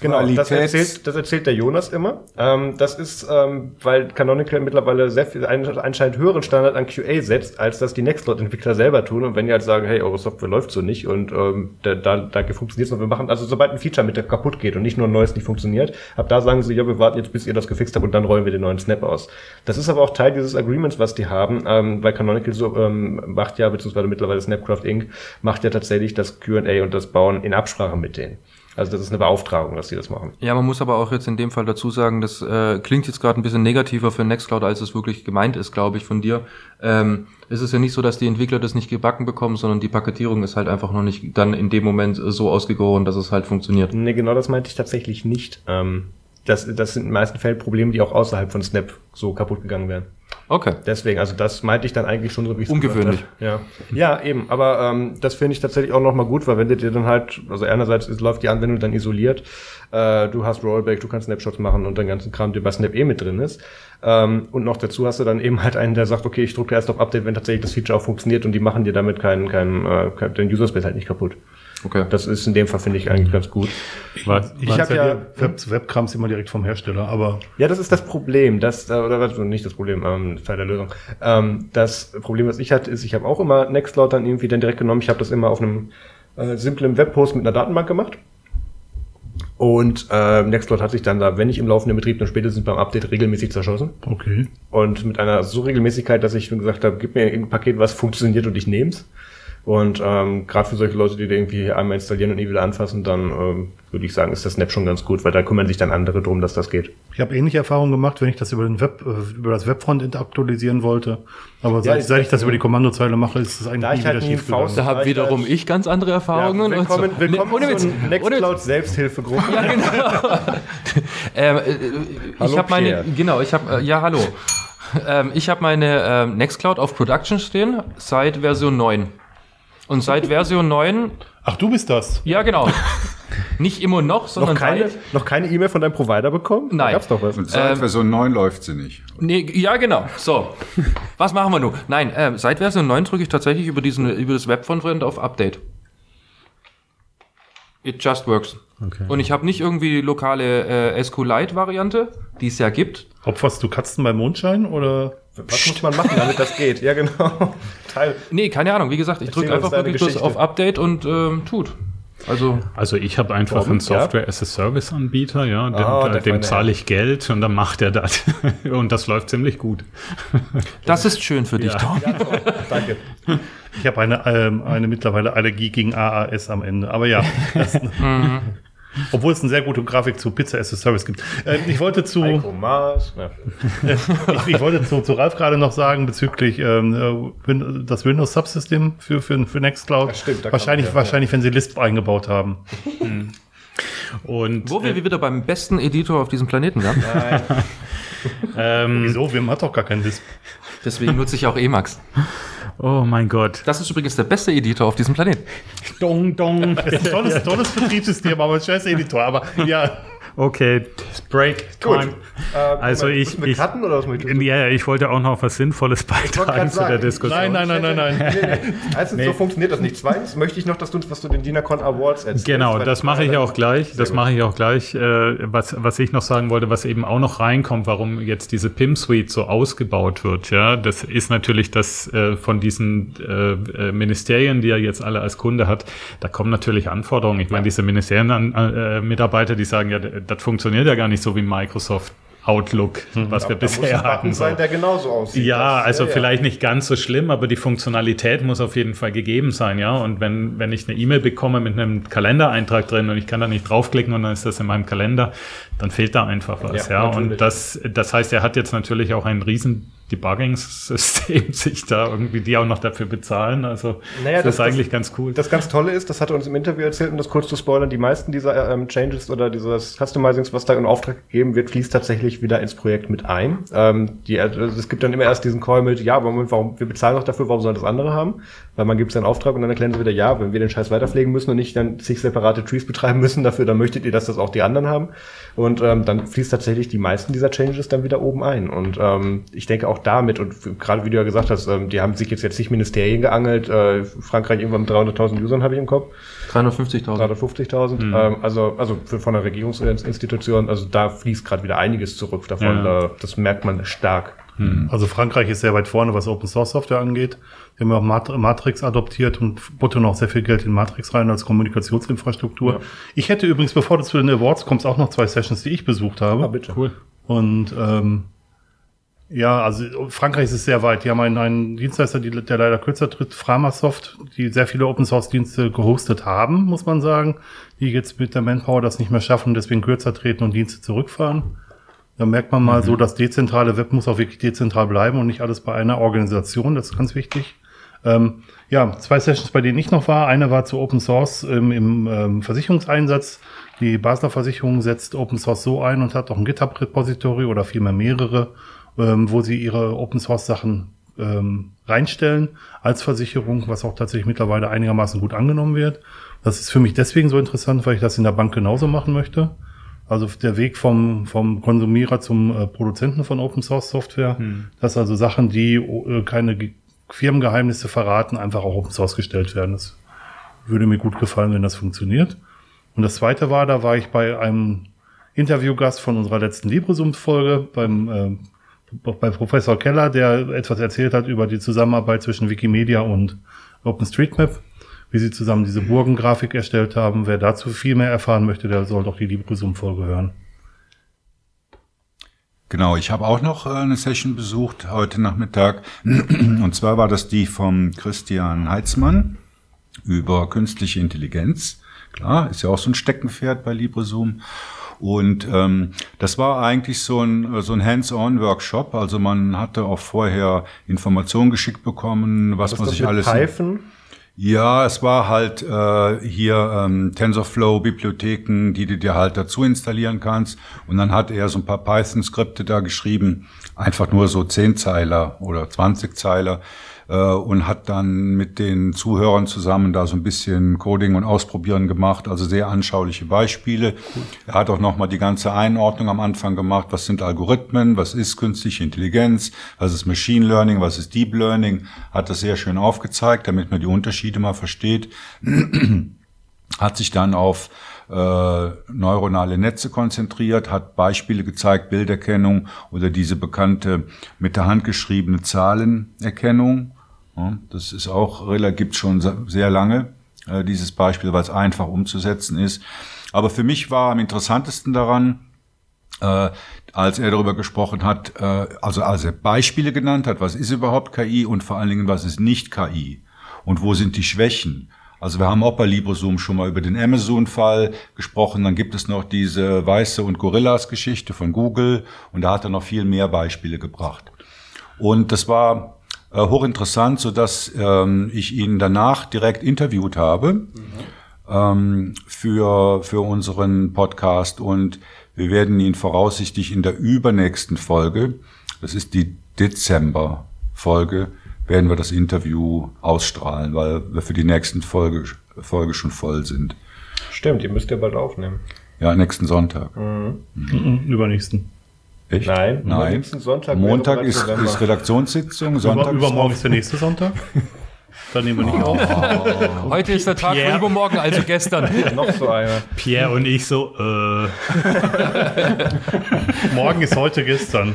C: Genau, das erzählt, das erzählt der Jonas immer. Ähm, das ist, ähm, weil Canonical mittlerweile sehr viel, einen anscheinend höheren Standard an QA setzt, als das die Nextcloud-Entwickler selber tun. Und wenn die halt sagen, hey, eure Software läuft so nicht und ähm, da, da, da funktioniert es noch, wir machen, also sobald ein Feature mit der kaputt geht und nicht nur ein neues nicht funktioniert, ab da sagen sie, ja, wir warten jetzt, bis ihr das gefixt habt und dann rollen wir den neuen Snap aus. Das ist aber auch Teil dieses Agreements, was die haben, ähm, weil Canonical so ähm, macht ja, beziehungsweise mittlerweile Snapcraft Inc. macht ja tatsächlich das Q&A und das Bauen in Absprache mit denen. Also das ist eine Beauftragung, dass sie das machen.
A: Ja, man muss aber auch jetzt in dem Fall dazu sagen, das äh, klingt jetzt gerade ein bisschen negativer für Nextcloud, als es wirklich gemeint ist, glaube ich, von dir. Ähm, es ist ja nicht so, dass die Entwickler das nicht gebacken bekommen, sondern die Paketierung ist halt einfach noch nicht dann in dem Moment so ausgegoren, dass es halt funktioniert.
C: Nee, genau das meinte ich tatsächlich nicht. Ähm, das, das sind in den meisten Fällen Probleme, die auch außerhalb von Snap so kaputt gegangen wären.
A: Okay.
C: Deswegen, also das meinte ich dann eigentlich schon so, wie ich
A: Ungewöhnlich.
C: Ja. ja, eben. Aber ähm, das finde ich tatsächlich auch nochmal gut, weil wenn du dir dann halt, also einerseits ist, läuft die Anwendung dann isoliert, äh, du hast Rollback, du kannst Snapshots machen und den ganzen Kram, der bei Snap eh mit drin ist. Ähm, und noch dazu hast du dann eben halt einen, der sagt, okay, ich drücke erst auf Update, wenn tatsächlich das Feature auch funktioniert und die machen dir damit keinen, keinen, äh, den User Space halt nicht kaputt.
A: Okay.
C: Das ist in dem Fall, finde ich, eigentlich ganz gut.
B: was,
C: Ich
E: Ich
C: hab
E: habe
C: ja-
E: ja Web, Webkrams immer direkt vom Hersteller, aber
C: Ja, das ist das Problem, das äh, oder was nicht das Problem, ähm, Teil der Lösung. Ähm, das Problem, was ich hatte, ist, ich habe auch immer Nextcloud dann irgendwie dann direkt genommen. Ich habe das immer auf einem äh, simplen Webpost mit einer Datenbank gemacht. Und äh, Nextcloud hat sich dann da, wenn nicht im laufenden Betrieb, dann spätestens beim Update regelmäßig zerschossen.
E: okay.
C: Und mit einer so Regelmäßigkeit, dass ich gesagt habe, gib mir ein Paket, was funktioniert und ich nehm's. Und ähm, gerade für solche Leute, die da irgendwie einmal installieren und nie wieder anfassen, dann ähm, würde ich sagen, ist das Snap schon ganz gut, weil da kümmern sich dann andere drum, dass das geht.
E: Ich habe ähnliche Erfahrungen gemacht, wenn ich das über den Web, äh, über das Webfrontend aktualisieren wollte. Aber seit,
C: ich-
E: seit ich das über die Kommandozeile mache, ist es eigentlich
C: Da
E: nie
C: halt
E: wieder
C: nie
E: schief gegangen.
A: Da habe wiederum
C: als-
A: ich ganz andere Erfahrungen.
C: Ja,
A: und so.
C: willkommen, willkommen
A: Nee, ohne Witz.
C: Nextcloud Selbsthilfegruppe.
A: Ja, genau. (laughs) (laughs) ähm, äh,
C: Hallo,
A: ich habe meine, genau, ich habe, äh, ja, hallo. Ähm, ich habe meine ähm, Nextcloud auf Production stehen seit Version 9. Und seit Version 9,
E: Ach, du bist das.
A: ja genau, nicht immer noch, sondern
C: noch keine,
A: seit,
C: noch keine E-Mail von deinem Provider bekommen? Da
A: Nein.
C: gab's doch was.
D: Und seit
A: Ähm,
D: Version 9 läuft sie nicht.
A: nee, ja genau, so. Was machen wir nun? Nein, ähm, seit Version 9 drücke ich tatsächlich über, diesen, über das Webfrontend auf Update. It just works.
B: Okay.
A: Und ich habe nicht irgendwie die lokale äh, SQLite-Variante, die es ja gibt.
E: Opferst du Katzen beim Mondschein oder?
C: Was muss man machen, damit das geht? Ja, genau. (laughs) Teil.
A: Nee, keine Ahnung. Wie gesagt, ich drücke einfach wirklich bloß auf Update und ähm, tut. Also,
B: Also ich habe einfach
C: Warum?
B: einen Software-as-a-Service-Anbieter, ja, dem,
C: der
B: äh, dem zahle ich Geld und dann macht er das. (laughs) und das läuft ziemlich gut.
A: das ist schön für dich,
B: Ja.
A: Tom.
C: Ja, toll. Danke.
E: Ich habe eine, ähm, eine mittlerweile Allergie gegen AAS am Ende. Aber ja. (laughs) Das, obwohl es eine sehr gute Grafik zu Pizza as a Service gibt. Äh, ich wollte zu.
C: Ja. (laughs)
E: ich, ich wollte zu, zu Ralf gerade noch sagen bezüglich ähm, äh, das Windows Subsystem für, für, für Nextcloud.
C: Ja, stimmt, da
E: wahrscheinlich,
C: man, ja,
E: wahrscheinlich, wenn sie Lisp eingebaut haben. (laughs)
B: Und
A: Wo wir wieder beim besten Editor auf diesem Planeten waren. (laughs)
B: ähm,
E: Wieso? Wim hat doch gar kein Lisp.
A: Deswegen nutze ich auch Emacs.
B: Oh mein Gott.
A: Das ist übrigens der beste Editor auf diesem Planeten.
B: Dong, dong.
E: Das ist ein tolles, tolles Betriebssystem, aber ein scheiß Editor. Aber ja,
B: Okay, Break Time. Also ich,
C: müssen wir
B: ich,
C: cutten oder was möchtest du?
B: ja, ja, ich wollte auch noch was Sinnvolles beitragen zu der
C: sagen,
B: Diskussion.
E: nein, nein, nein, nein, nein. (laughs)
C: Nee, nee. Erstens, so funktioniert das nicht. Zweitens möchte ich noch, dass du uns was zu den DINACON Awards erzählst.
B: Genau, das mache ich auch gleich. Das
C: gut.
B: mache ich auch gleich. Äh, was, was ich noch sagen wollte, was eben auch noch reinkommt, warum jetzt diese PIM Suite so ausgebaut wird, ja, das ist natürlich das äh, von diesen äh, äh, Ministerien, die er jetzt alle als Kunde hat, da kommen natürlich Anforderungen. Ich meine, diese Ministerien-Mitarbeiter, die sagen ja, das funktioniert ja gar nicht so wie Microsoft Outlook, was wir
C: Da muss
B: bisher
C: ein Button
B: hatten.
C: Sein, der genauso aussieht.
B: Ja,
C: Das-
B: also
C: ja, ja.
B: vielleicht nicht ganz so schlimm, aber die Funktionalität muss auf jeden Fall gegeben sein, ja. Und wenn, wenn ich eine E-Mail bekomme mit einem Kalendereintrag drin und ich kann da nicht draufklicken und dann ist das in meinem Kalender, dann fehlt da einfach was,
C: Ja,
B: ja. Und das, das heißt, er hat jetzt natürlich auch ein riesen Debugging-System, (laughs) sich da irgendwie, die auch noch dafür bezahlen. Also
C: Naja,
B: das,
C: das-
B: ist eigentlich ganz cool.
C: Das ganz Tolle ist, das hat er uns im Interview erzählt, um das kurz zu spoilern, die meisten dieser ähm, Changes oder dieses Customizings, was da in Auftrag gegeben wird, fließt tatsächlich wieder ins Projekt mit ein. Ähm, die, also es gibt dann immer erst diesen Call mit, ja, Moment, warum, wir bezahlen doch dafür, warum sollen das andere haben? Weil man gibt es einen Auftrag und dann erklären sie wieder, ja, wenn wir den Scheiß weiterpflegen müssen und nicht dann zig separate Trees betreiben müssen dafür, dann möchtet ihr, dass das auch die anderen haben. Und ähm, dann fließt tatsächlich die meisten dieser Changes dann wieder oben ein. Und ähm, ich denke auch damit, und gerade wie du ja gesagt hast, ähm, die haben sich jetzt jetzt nicht Ministerien geangelt, äh, Frankreich irgendwann mit 300.000 Usern habe ich im Kopf.
A: 350.000.
C: 350.000. Ähm, also, also für, von der Regierungsinstitution, also da fließt gerade wieder einiges zurück davon.
B: Ja.
C: Äh, das merkt man stark.
E: Also Frankreich ist sehr weit vorne, was Open Source Software angeht. Wir haben ja auch Mat Matrix adoptiert und buttern auch sehr viel Geld in Matrix rein als Kommunikationsinfrastruktur.
C: Ja.
E: Ich hätte übrigens, bevor du zu den Awards kommst, auch noch zwei Sessions, die ich besucht habe.
C: Ah, bitte.
B: cool.
E: Und ähm, ja, also Frankreich ist sehr weit. Die haben einen, einen Dienstleister, die, der leider kürzer tritt, Framasoft, die sehr viele Open Source Dienste gehostet haben, muss man sagen, die jetzt mit der Manpower das nicht mehr schaffen, deswegen kürzer treten und Dienste zurückfahren. Da merkt man mal so, das dezentrale Web muss auch wirklich dezentral bleiben und nicht alles bei einer Organisation. Das ist ganz wichtig. Ähm, ja, zwei Sessions, bei denen ich noch war. Eine war zu Open Source ähm, im ähm, Versicherungseinsatz. Die Basler Versicherung setzt Open Source so ein und hat auch ein GitHub-Repository oder vielmehr mehrere, ähm, wo sie ihre Open Source Sachen ähm, reinstellen als Versicherung, was auch tatsächlich mittlerweile einigermaßen gut angenommen wird. Das ist für mich deswegen so interessant, weil ich das in der Bank genauso machen möchte. Also der Weg vom, vom Konsumierer zum äh, Produzenten von Open Source Software, dass also Sachen, die äh, keine Ge- Firmengeheimnisse verraten, einfach auch Open Source gestellt werden. Das würde mir gut gefallen, wenn das funktioniert. Und das zweite war, da war ich bei einem Interviewgast von unserer letzten LibreSum-Folge, beim äh, bei Professor Keller, der etwas erzählt hat über die Zusammenarbeit zwischen Wikimedia und OpenStreetMap, wie sie zusammen diese Burgengrafik erstellt haben. Wer dazu viel mehr erfahren möchte, der soll doch die LibreSum-Folge hören.
D: Genau, ich habe auch noch äh, eine Session besucht heute Nachmittag. (clears throat) Und zwar war das die vom Christian Heitzmann über künstliche Intelligenz. Klar, ist ja auch so ein Steckenpferd bei LibreZoom. Und ähm, das war eigentlich so ein, so ein Hands-on-Workshop. Also man hatte auch vorher Informationen geschickt bekommen, was man sich alles...
C: Python.
D: Ja, es war halt äh, hier ähm, TensorFlow-Bibliotheken, die du dir halt dazu installieren kannst. Und dann hat er so ein paar Python-Skripte da geschrieben, einfach nur so 10 Zeiler oder 20 Zeiler und hat dann mit den Zuhörern zusammen da so ein bisschen Coding und Ausprobieren gemacht, also sehr anschauliche Beispiele. Er hat auch nochmal die ganze Einordnung am Anfang gemacht, was sind Algorithmen, was ist künstliche Intelligenz, was ist Machine Learning, was ist Deep Learning, hat das sehr schön aufgezeigt, damit man die Unterschiede mal versteht. (clears throat) Hat sich dann auf äh, neuronale Netze konzentriert, hat Beispiele gezeigt, Bilderkennung oder diese bekannte mit der Hand geschriebene Zahlenerkennung. Das ist auch, gibt schon sehr lange, äh, dieses Beispiel, weil es einfach umzusetzen ist. Aber für mich war am interessantesten daran, äh, als er darüber gesprochen hat, äh, also als er Beispiele genannt hat, was ist überhaupt KI und vor allen Dingen, was ist nicht KI und wo sind die Schwächen. Also wir haben auch bei LibreZoom schon mal über den Amazon-Fall gesprochen. Dann gibt es noch diese Weiße und Gorillas-Geschichte von Google und da hat er noch viel mehr Beispiele gebracht. Und das war äh, hochinteressant, so dass ähm, ich ihn danach direkt interviewt habe mhm. ähm, für für unseren Podcast und wir werden ihn voraussichtlich in der übernächsten Folge, das ist die Dezember Folge werden wir das Interview ausstrahlen, weil wir für die nächsten Folge, Folge schon voll sind.
C: Stimmt, ihr müsst ja bald aufnehmen.
D: Ja, nächsten Sonntag.
E: Mhm, Übernächsten.
D: Echt?
C: Nein,
D: Nein.
C: Sonntag
D: Montag ist, ist Redaktionssitzung,
E: Über,
D: Sonntag
E: übermorgen
D: ist
E: der nächste Sonntag. (laughs) Dann nehmen wir nicht auf. (laughs)
A: Heute ist der Tag
B: Pierre.
A: von übermorgen, also gestern. (laughs)
C: noch so einer.
B: Pierre und ich so, äh,
E: Morgen ist heute gestern.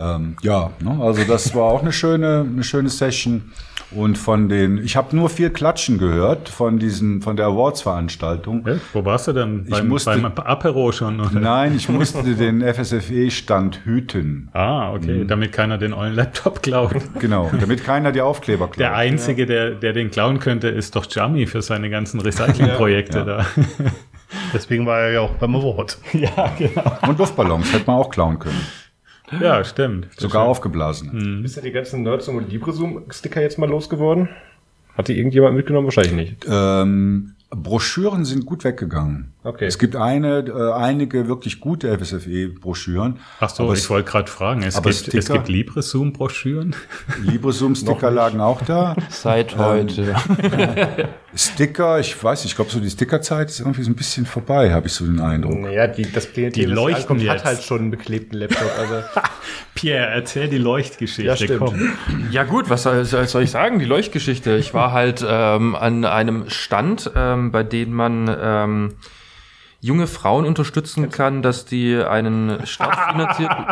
D: Ähm, ja, ne, also das war auch eine schöne, eine schöne Session. Und von den, ich habe nur viel Klatschen gehört von diesen, von der Awards-Veranstaltung.
B: ja, wo warst du denn?
D: Ich
B: Beim,
D: musste-
B: beim Apero schon? Oder?
D: Nein, ich (laughs) musste den FSFE-Stand hüten.
B: Ah, okay, damit keiner den euren Laptop klaut.
D: Genau, damit keiner die Aufkleber klaut.
B: Der Einzige, der, der den klauen könnte, ist doch Jami für seine ganzen Recyclingprojekte da. (laughs)
E: Deswegen war er ja auch beim Award.
B: ja, genau.
D: Und Luftballons hätte man auch klauen können.
B: Ja, stimmt.
D: Sogar aufgeblasen.
C: Ist ja die ganzen Nerds und LibreZoom-Sticker jetzt mal losgeworden? Hat die irgendjemand mitgenommen? Wahrscheinlich nicht.
D: Ähm, Broschüren sind gut weggegangen.
C: Okay.
D: Es gibt eine, äh, einige wirklich gute FSFE-Broschüren.
B: Ach so,
D: Aber
B: ich wollte gerade fragen, es
D: aber
B: gibt, es gibt LibreZoom-Broschüren? (laughs)
D: LibreZoom-Sticker lagen auch da.
A: Seit heute. (laughs)
D: Sticker, ich weiß nicht, ich glaube so die Stickerzeit ist irgendwie so ein bisschen vorbei, habe ich so den Eindruck.
C: Naja, die, das Klientel,
B: Die
C: das
B: leuchten
C: ankommt, hat
B: jetzt.
C: halt schon einen beklebten Laptop. Also, (laughs)
B: Pierre, erzähl die Leuchtgeschichte.
C: Ja, stimmt.
B: Komm.
A: Ja gut, was soll, soll soll ich sagen? Die Leuchtgeschichte. Ich war halt ähm, an einem Stand, ähm, bei dem man ähm, junge Frauen unterstützen kann, dass die einen staatsfinanzierten...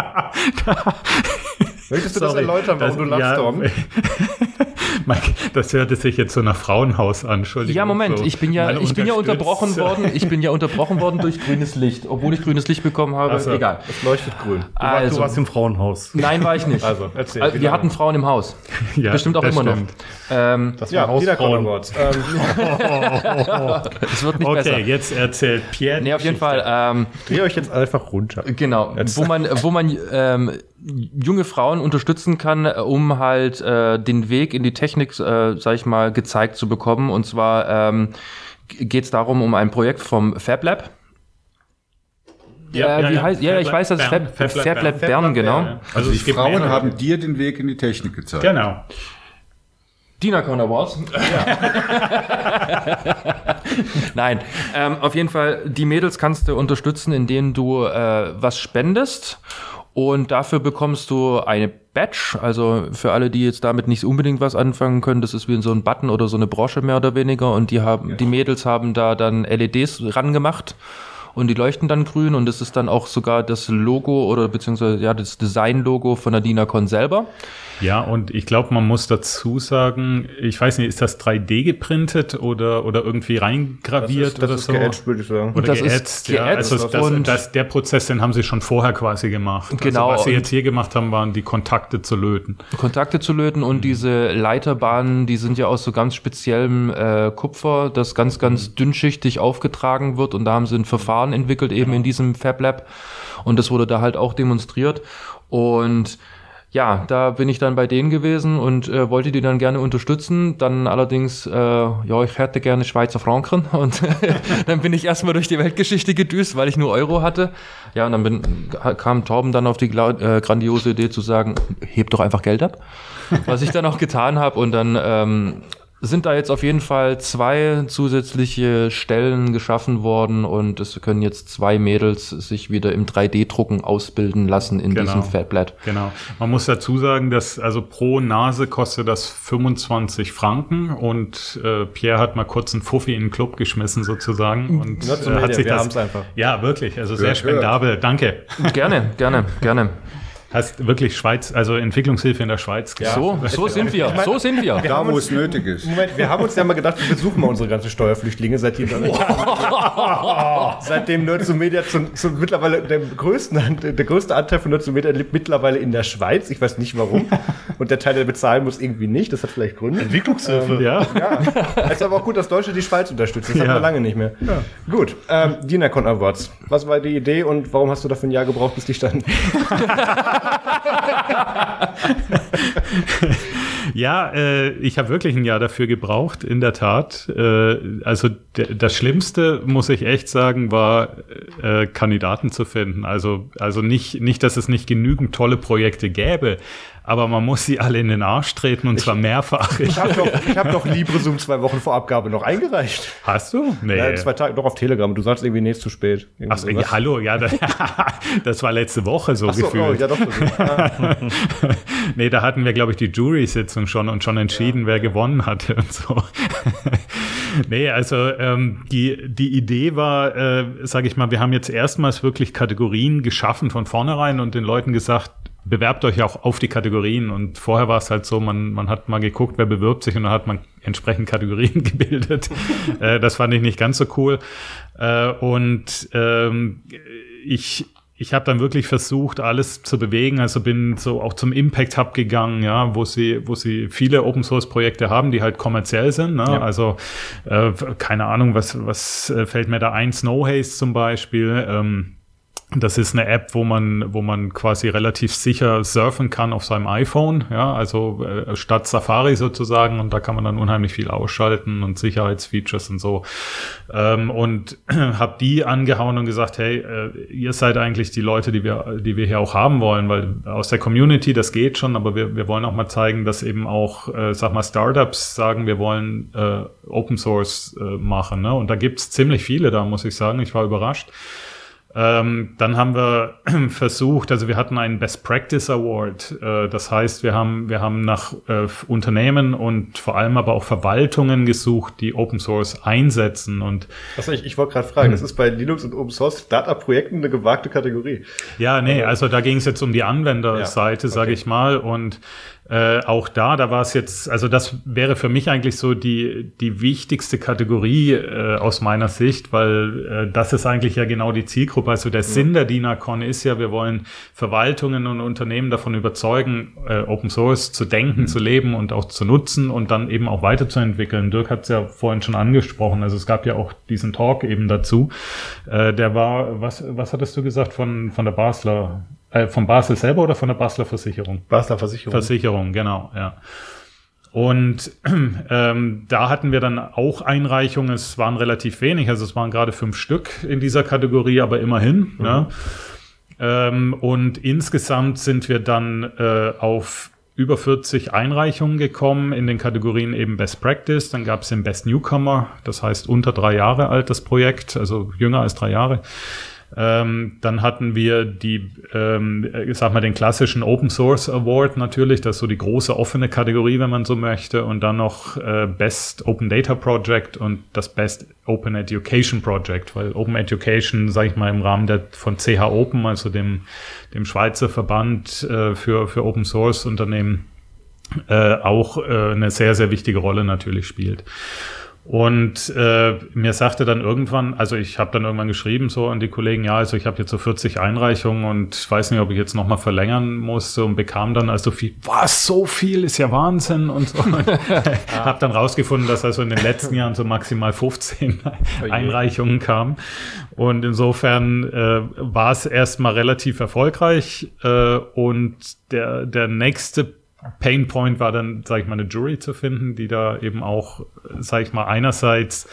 A: (laughs)
C: möchtest du das erläutern, warum du lachst,
B: ja,
C: Tom? (laughs) (laughs)
B: Mike, das hörte sich jetzt so nach Frauenhaus an, Entschuldigung.
A: Ja, Moment,
B: so.
A: ich bin ja, ich bin ja unterbrochen (laughs) worden. Ich bin ja unterbrochen worden durch grünes Licht, obwohl ich grünes Licht bekommen habe.
B: Ach so.
A: Egal.
C: Es leuchtet grün.
E: Du, warst, du
A: Also,
E: warst im Frauenhaus.
A: nein, war ich nicht. (laughs)
C: Also, erzähl.
A: Also, wir hatten Frauen im Haus.
B: Ja,
A: Bestimmt auch
B: das
A: immer
B: stimmt.
A: noch. Ähm,
E: Das
C: Ja,
E: war
C: Wiedercon
E: Hausfrauen.
C: Awards. Ähm,
A: es wird nicht
B: Okay,
A: besser.
B: jetzt erzählt Pierre.
A: Nee, auf jeden
B: Geschichte.
A: Fall. Ähm,
C: dreh euch jetzt einfach runter.
A: Genau, wo man, wo man ähm, junge Frauen unterstützen kann, äh, um halt äh, den Weg in die Technik, äh, sag ich mal, gezeigt zu bekommen. Und zwar ähm, geht es darum, um ein Projekt vom Fab Lab.
B: Ja,
A: äh,
B: ja,
A: wie
B: ja.
A: heißt, ja,
B: Fab
A: ich weiß, dass es
B: Bern.
A: Fab,
B: Fab
A: Fab,
B: Lab Bern.
A: Bern, genau.
B: Ja.
D: Also die Frauen haben dir den Weg in die Technik gezeigt.
B: Genau.
A: DINACON Awards. (laughs) Nein, ähm, auf jeden Fall, die Mädels kannst du unterstützen, indem du äh, was spendest. Und dafür bekommst du eine Badge. Also für alle, die jetzt damit nicht unbedingt was anfangen können, das ist wie so ein Button oder so eine Brosche mehr oder weniger. Und die haben, die Mädels haben da dann LEDs rangemacht. Und die leuchten dann grün und das ist dann auch sogar das Logo oder beziehungsweise ja das Design-Logo von der DINACON selber.
B: Ja, und ich glaube, man muss dazu sagen, ich weiß nicht, ist das 3D geprintet oder, oder irgendwie reingraviert
C: das
B: oder
C: ist
B: so?
C: geätzt, würde ich sagen.
B: Oder
A: Das ist
B: geätzt, ja.
A: geätzt
B: Also das,
A: und-
B: das, der Prozess, den haben sie schon vorher quasi gemacht.
A: Genau,
B: Also was sie
A: und-
B: jetzt hier gemacht haben, waren die Kontakte zu löten.
A: Kontakte zu löten und diese Leiterbahnen, die sind ja aus so ganz speziellem äh, Kupfer, das ganz, ganz dünnschichtig aufgetragen wird und da haben sie ein Verfahren entwickelt eben in diesem Fab Lab und das wurde da halt auch demonstriert und ja, da bin ich dann bei denen gewesen und äh, wollte die dann gerne unterstützen. Dann allerdings, äh, ja, ich hätte gerne Schweizer Franken (laughs) und (laughs) dann bin ich erstmal durch die Weltgeschichte gedüst, weil ich nur Euro hatte. Ja, und dann bin, kam Torben dann auf die äh, grandiose Idee zu sagen, heb doch einfach Geld ab. (laughs) Was ich dann auch getan habe und dann ähm, sind da jetzt auf jeden Fall zwei zusätzliche Stellen geschaffen worden und es können jetzt zwei Mädels sich wieder im 3D-Drucken ausbilden lassen in
B: Genau.
A: diesem Fatblatt.
B: Genau. Man muss dazu sagen, dass also pro Nase kostet das 25 Franken und äh, Pierre hat mal kurz einen Fuffi in den Club geschmissen sozusagen und äh, hat sich
C: wir
B: das
C: einfach.
B: ja wirklich, also sehr spendabel. Danke.
A: Gerne, gerne, gerne.
B: Hast wirklich Schweiz, also Entwicklungshilfe in der Schweiz. gemacht.
A: So, so sind wir, so sind wir.
D: Da, wo es nötig ist.
C: Moment, wir haben uns ja mal gedacht, wir besuchen mal unsere ganzen Steuerflüchtlinge, (laughs) (laughs) seitdem, seitdem Nerds und Media zum, zum mittlerweile der größten, der größte Anteil von Nerds und Media lebt mittlerweile in der Schweiz. Ich weiß nicht warum. Und der Teil, der bezahlen muss, irgendwie nicht. Das hat vielleicht Gründe.
E: Entwicklungshilfe.
B: Ja.
C: Ja, es ist aber auch gut, dass Deutsche die Schweiz unterstützen. Das
B: Ja.
C: haben wir lange nicht mehr. Gut, ähm, DINACON Awards. Was war die Idee und warum hast du dafür ein Jahr gebraucht, bis die standen? (laughs)
B: Ja, äh, ich habe wirklich ein Jahr dafür gebraucht, in der Tat. Äh, also das Schlimmste, muss ich echt sagen, war äh, Kandidaten zu finden. Also, also nicht, nicht, dass es nicht genügend tolle Projekte gäbe, aber man muss sie alle in den Arsch treten und zwar mehrfach.
C: Ich habe doch, ich hab doch LibreZoom zwei Wochen vor Abgabe noch eingereicht.
B: Hast du? Nee.
C: Ja, zwei Tage noch auf Telegram. Du sagst irgendwie, nee, ist zu spät. Irgendwie
B: Achso, ja,
C: sowas.
B: hallo, ja, das, (laughs) das war letzte Woche so
C: Ach so,
B: gefühlt.
C: oh, ja, doch. Ah, (laughs)
B: nee, da hatten wir, glaube ich, die Jury-Sitzung schon und schon entschieden, wer gewonnen hatte und so. (laughs) nee, also ähm, die, die Idee war, äh, sage ich mal, wir haben jetzt erstmals wirklich Kategorien geschaffen von vornherein und den Leuten gesagt, bewerbt euch auch auf die Kategorien. Und vorher war es halt so, man, man hat mal geguckt, wer bewirbt sich und dann hat man entsprechend Kategorien (laughs) gebildet. (laughs) äh, das fand ich nicht ganz so cool. Äh, und ähm, ich, ich habe dann wirklich versucht, alles zu bewegen. Also bin so auch zum Impact Hub gegangen, ja, wo sie, wo sie viele Open Source Projekte haben, die halt kommerziell sind. Ne?
C: Ja.
B: Also äh, keine Ahnung, was, was äh, fällt mir da ein? Snow Haze zum Beispiel. Ähm, das ist eine App, wo man, wo man quasi relativ sicher surfen kann auf seinem iPhone, ja, also äh, statt Safari sozusagen und da kann man dann unheimlich viel ausschalten und Sicherheitsfeatures und so. Ähm, und (clears throat) habe die angehauen und gesagt, hey, äh, ihr seid eigentlich die Leute, die wir, die wir hier auch haben wollen, weil aus der Community, das geht schon, aber wir, wir wollen auch mal zeigen, dass eben auch, äh, sag mal, Startups sagen, wir wollen äh, Open Source äh, machen. Ne? Und da gibt's ziemlich viele da, muss ich sagen. Ich war überrascht. Ähm, dann haben wir (clears throat) versucht, also wir hatten einen Best Practice Award. Äh, das heißt, wir haben, wir haben nach äh, Unternehmen und vor allem aber auch Verwaltungen gesucht, die Open Source einsetzen. Und
C: Also ich, ich wollte gerade fragen, das ist bei Linux und Open Source Startup-Projekten eine gewagte Kategorie.
B: ja, nee, also da ging es jetzt um die Anwenderseite,
C: Ja,
B: sage
C: okay.
B: ich mal. Und äh, auch da, da war es jetzt, also das wäre für mich eigentlich so die, die wichtigste Kategorie äh, aus meiner Sicht, weil äh, das ist eigentlich ja genau die Zielgruppe. Also der Sinn der DINACON ist ja, wir wollen Verwaltungen und Unternehmen davon überzeugen, äh, Open Source zu denken, zu leben und auch zu nutzen und dann eben auch weiterzuentwickeln. Dirk hat es ja vorhin schon angesprochen. Also es gab ja auch diesen Talk eben dazu. Äh, der war, was, was hattest du gesagt von, von der Basler, äh, von Basel selber oder von der Basler Versicherung?
C: Basler Versicherung.
B: Versicherung, genau, ja. Und (clears throat) ähm, da hatten wir dann auch Einreichungen, es waren relativ wenig, also es waren gerade fünf Stück in dieser Kategorie, aber immerhin. Ne? Ähm, und insgesamt sind wir dann äh, auf über 40 Einreichungen gekommen in den Kategorien eben Best Practice. Dann gab es den Best Newcomer, das heißt unter drei Jahre alt das Projekt, also jünger als drei Jahre. Ähm, dann hatten wir die, ähm, ich sag mal, den klassischen Open Source Award natürlich, das ist so die große offene Kategorie, wenn man so möchte, und dann noch äh, Best Open Data Project und das Best Open Education Project, weil Open Education, sage ich mal, im Rahmen der von CH Open, also dem, dem Schweizer Verband äh, für, für Open Source Unternehmen, äh, auch äh, eine sehr, sehr wichtige Rolle natürlich spielt. Und äh, mir sagte dann irgendwann, also ich habe dann irgendwann geschrieben so an die Kollegen, ja, also ich habe jetzt so 40 Einreichungen und weiß nicht, ob ich jetzt nochmal verlängern musste und bekam dann also viel, was, so viel ist ja Wahnsinn und so. (laughs) (laughs) Und habe dann rausgefunden, dass also in den letzten Jahren so maximal 15 Einreichungen kamen. Und insofern äh, war es erstmal relativ erfolgreich äh, und der, der nächste Pain Point war dann, sage ich mal, eine Jury zu finden, die da eben auch, sage ich mal, einerseits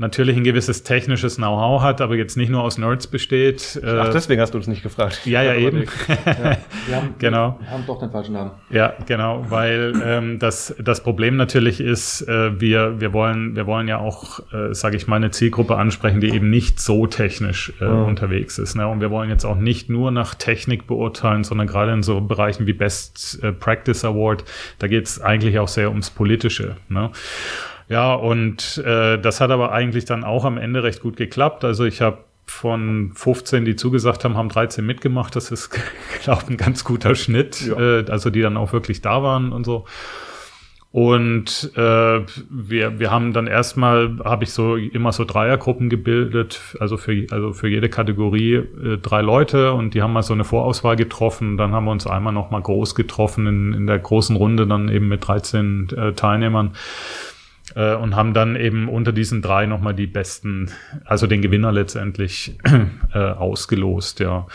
B: natürlich ein gewisses technisches Know-how hat, aber jetzt nicht nur aus Nerds besteht.
C: Ach,
B: Äh,
C: deswegen hast du uns nicht gefragt.
B: ja, ja, eben. (laughs)
A: Wir haben,
B: Genau.
A: wir haben doch den falschen Namen.
B: Ja, genau, weil ähm, das, das Problem natürlich ist, äh, wir, wir, wollen, wir wollen ja auch, äh, sage ich mal, eine Zielgruppe ansprechen, die eben nicht so technisch äh, unterwegs ist. Ne? Und wir wollen jetzt auch nicht nur nach Technik beurteilen, sondern gerade in so Bereichen wie Best äh, Practice Award, da geht es eigentlich auch sehr ums Politische. Ne? Ja, und äh, das hat aber eigentlich dann auch am Ende recht gut geklappt. Also ich habe von 15, die zugesagt haben, haben 13 mitgemacht. Das ist, (laughs) glaube ich, ein ganz guter Schnitt.
C: Ja.
B: Äh, also die dann auch wirklich da waren und so. Und äh, wir, wir haben dann erstmal, habe ich so immer so Dreiergruppen gebildet, also für, also für jede Kategorie äh, drei Leute und die haben mal so eine Vorauswahl getroffen. Dann haben wir uns einmal nochmal groß getroffen in, in der großen Runde, dann eben mit 13 äh, Teilnehmern äh, und haben dann eben unter diesen drei nochmal die besten, also den Gewinner letztendlich (clears throat) äh, ausgelost, ja.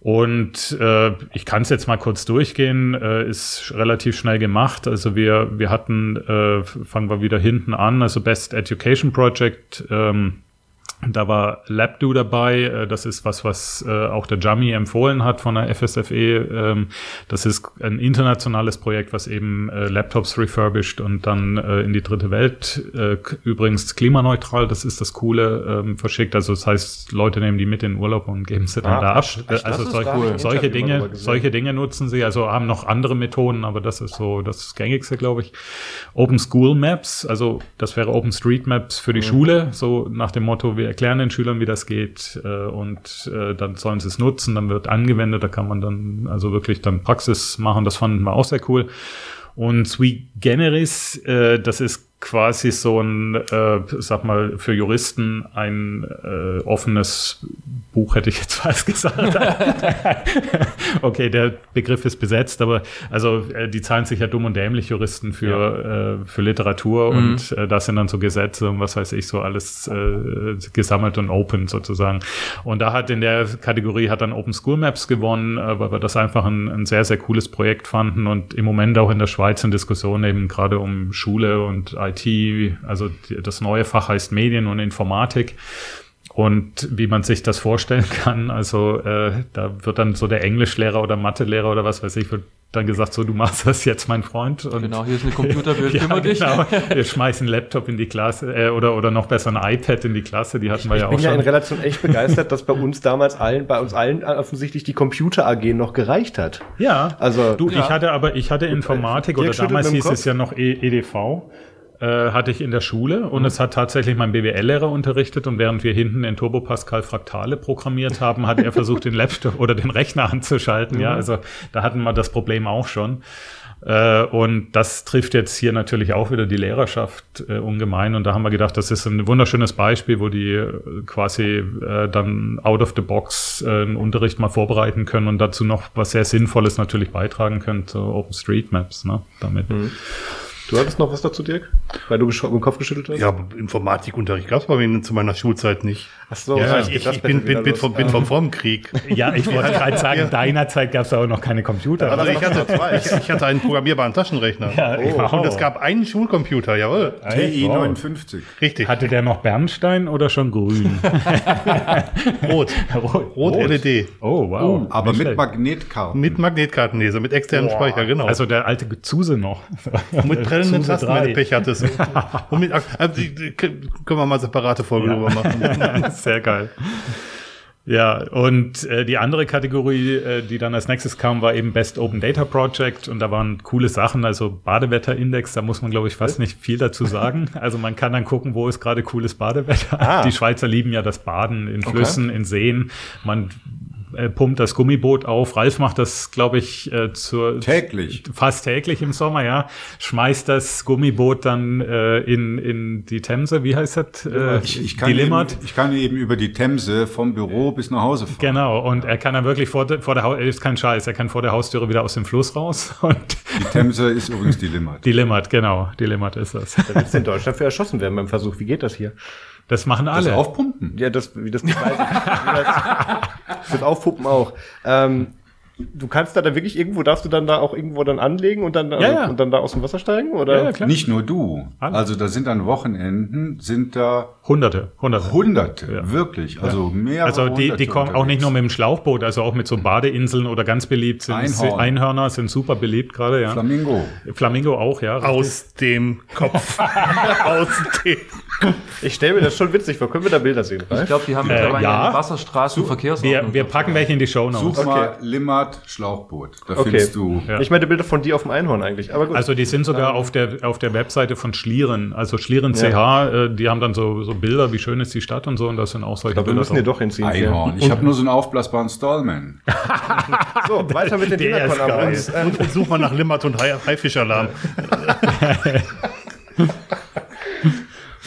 B: Und äh, ich kann es jetzt mal kurz durchgehen, äh, ist relativ schnell gemacht. Also wir, wir hatten, äh, fangen wir wieder hinten an, also Best Education Project. Ähm, Da war LabDo dabei. Äh, Das ist was, was äh, auch der Jami empfohlen hat von der FSFE. Ähm, Das ist ein internationales Projekt, was eben äh, Laptops refurbished und dann in die dritte Welt, übrigens klimaneutral, das ist das Coole, ähm, verschickt. Also das heißt, Leute nehmen die mit in den Urlaub und geben sie dann
C: Ah,
B: da ab. also solche,
C: cool.
B: solche Dinge, solche Dinge nutzen sie. Also haben noch andere Methoden, aber das ist so das Gängigste, glaube ich. Open School Maps, also das wäre Open Street Maps für die Schule, so nach dem Motto, wir erklären den Schülern, wie das geht äh, und äh, dann sollen sie es nutzen, dann wird angewendet, da kann man dann also wirklich dann Praxis machen, das fanden wir auch sehr cool. Und Sui Generis, äh, das ist quasi so ein, äh, sag mal, für Juristen ein äh, offenes Buch, hätte ich jetzt (laughs) fast gesagt. (laughs) okay, der Begriff ist besetzt, aber also äh, die zahlen sich ja dumm und dämlich Juristen für, äh, für Literatur und äh, das sind dann so Gesetze und was weiß ich, so alles äh, gesammelt und open sozusagen. Und da hat in der Kategorie hat dann Open School Maps gewonnen, weil wir das einfach ein, ein sehr, sehr cooles Projekt fanden und im Moment auch in der Schweiz in Diskussion eben gerade um Schule und IT, also das neue Fach heißt Medien und Informatik. Und wie man sich das vorstellen kann, also äh, da wird dann so der Englischlehrer oder Mathelehrer oder was weiß ich, wird dann gesagt, so du machst das jetzt, mein Freund. Und
A: Genau, hier ist eine Computerbild, (laughs)
B: ja,
A: kümmere dich.
B: genau. Wir schmeißen einen Laptop in die Klasse äh, oder, oder noch besser ein iPad in die Klasse, die hatten wir ja
C: Ich
B: auch
C: bin ja in
B: schon.
C: Relation echt begeistert, dass bei uns damals allen, bei uns allen offensichtlich die Computer AG noch gereicht hat.
B: Ja,
C: Also-
B: du,
C: Ja.
B: ich hatte aber, ich hatte Informatik
C: Dirk
B: oder damals hieß
C: Kopf.
B: es ja noch e EDV. Äh, hatte ich in der Schule und
C: Mhm.
B: es hat tatsächlich mein BWL-Lehrer unterrichtet und während wir hinten in Turbo Pascal Fraktale programmiert haben, hat er versucht, den Laptop oder den Rechner anzuschalten.
C: Mhm.
B: Ja, also da hatten wir das Problem auch schon. Äh, und das trifft jetzt hier natürlich auch wieder die Lehrerschaft äh, ungemein. Und da haben wir gedacht, das ist ein wunderschönes Beispiel, wo die äh, quasi äh, dann out of the box äh, einen Unterricht mal vorbereiten können und dazu noch was sehr Sinnvolles natürlich beitragen können zu OpenStreetMaps. Ne, damit.
C: Du hattest noch was dazu, Dirk? Weil du dem Kopf geschüttelt hast?
E: Ja, Informatikunterricht gab es bei mir zu meiner Schulzeit nicht.
C: Ach so,
E: Ja, ich,
C: das
E: ich bin, bin, bin, vom, bin vom, vom Krieg.
B: Ja, ich wollte gerade sagen, in deiner Zeit gab es aber noch keine Computer.
E: Also ich hatte, ich, ich hatte einen programmierbaren Taschenrechner.
B: Ja, ich war
E: Und es gab einen Schulcomputer, jawohl.
D: TI
B: wow.
D: 59.
E: Richtig.
B: Hatte der noch Bernstein oder schon grün? (laughs)
E: Rot.
B: Rot,
E: Rot LED.
B: Oh, wow.
D: Aber
B: Nicht
D: mit. Magnetkarten.
E: Mit Magnetkartenleser, mit externem Speicher, genau.
B: Also der alte Zuse noch.
E: mit du Pech hattest. (laughs) Und mit, also, können wir mal separate Folge drüber machen. (laughs)
B: Sehr geil. Ja, und äh, die andere Kategorie, äh, die dann als nächstes kam, war eben Best Open Data Project und da waren coole Sachen, also Badewetterindex, da muss man glaube ich fast nicht viel dazu sagen. (laughs) Also man kann dann gucken, wo ist gerade cooles Badewetter.
C: Ah.
B: Die Schweizer lieben ja das Baden in Flüssen, in Seen. Man äh, pumpt das Gummiboot auf. Ralf macht das, glaube ich, äh, zur
D: Täglich.
B: fast täglich im Sommer, ja. Schmeißt das Gummiboot dann äh, in, in die Themse, wie heißt das? Äh,
D: Ich, ich, kann
B: die
D: eben,
B: Limmat.
D: ich kann eben über die Themse vom Büro bis nach Hause fahren.
B: Genau, und er kann dann wirklich vor, der- vor der Haus, ist kein Scheiß, er kann vor der Haustüre wieder aus dem Fluss raus (laughs) und
D: Die Themse ist übrigens die Limmat.
B: die Limmat, genau, die Limmat ist das.
C: Da willst du in Deutschland für erschossen werden beim Versuch. Wie geht das hier?
B: Das machen
D: Das
B: alle.
D: Aufpumpen.
C: Ja, das, wie das, (laughs) das, das Aufpuppen auch. Ähm, du kannst da dann wirklich irgendwo, darfst du dann da auch irgendwo dann anlegen und dann,
B: Ja, ja.
C: und dann da aus dem Wasser steigen? Oder?
B: Ja, ja, klar.
D: Nicht nur du.
B: Alle.
D: Also da sind an Wochenenden, sind da
B: Hunderte, Hunderte.
D: Hunderte,
B: Ja.
D: wirklich. Also mehrere
B: Also die,
D: Hunderte
B: die kommen auch nicht
D: unterwegs.
B: nur mit dem Schlauchboot, also auch mit so Badeinseln oder ganz beliebt sind
D: Einhorn.
B: Einhörner sind super beliebt gerade, ja.
D: Flamingo.
B: Flamingo auch, ja.
E: Aus dem Kopf. (laughs) Aus dem
C: Ich stelle mir das schon witzig vor. Können wir da Bilder sehen?
A: Ich glaube, die haben mittlerweile
B: ja.
A: eine Wasserstraßenverkehrsordnung.
B: Wir, wir packen welche in die Show
D: Such
B: Notes.
D: mal Limmat Schlauchboot. Da
C: Okay.
D: findest du.
B: Ja.
C: Ich meine Bilder von dir auf dem Einhorn eigentlich. Aber gut.
B: Also die sind sogar auf der auf der Webseite von Schlieren, also Schlieren CH, äh, die haben dann so so Bilder, wie schön ist die Stadt und so und das sind auch solche
C: ich glaube, wir
B: Bilder.
C: müssen hier
B: drauf.
C: doch hinziehen.
D: Einhorn. Ich habe nur so einen aufblasbaren Stallman. (laughs)
C: So, weiter mit den. Abos. Ähm,
E: und, und such mal nach Limmat und Hai- Haifischalarm. (laughs)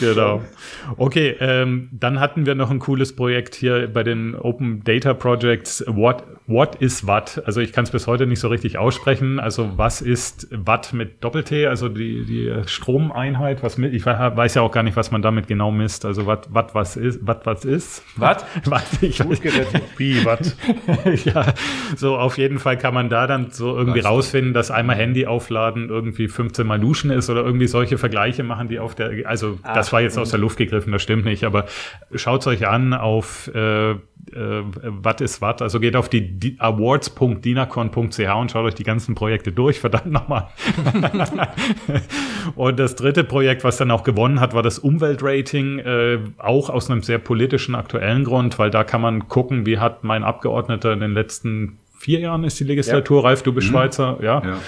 B: Genau. (laughs) Okay, ähm, dann hatten wir noch ein cooles Projekt hier bei den Open Data Projects. What, what is Watt? Also ich kann es bis heute nicht so richtig aussprechen. Also was ist Watt mit Doppel-T? Also die, die Stromeinheit. Was mit, ich weiß ja auch gar nicht, was man damit genau misst. Also Watt, Watt was ist? Watt was ist?
A: Was?
B: Watt, ich weiß, (laughs)
E: Wie, was? (laughs)
B: ja, so auf jeden Fall kann man da dann so irgendwie
D: Was?
B: rausfinden, dass einmal Handy aufladen irgendwie 15 Mal duschen ist oder irgendwie solche Vergleiche machen, die auf der, also das das war jetzt aus der Luft gegriffen, das stimmt nicht, aber schaut euch an auf äh, äh, was ist was. Also geht auf die awards.dinacon.ch und schaut euch die ganzen Projekte durch, verdammt nochmal. (laughs) und das dritte Projekt, was dann auch gewonnen hat, war das Umweltrating, äh, auch aus einem sehr politischen, aktuellen Grund, weil da kann man gucken, wie hat mein Abgeordneter in den letzten vier Jahren ist die Legislatur, ja. Ralf, du bist mhm. Schweizer, ja. ja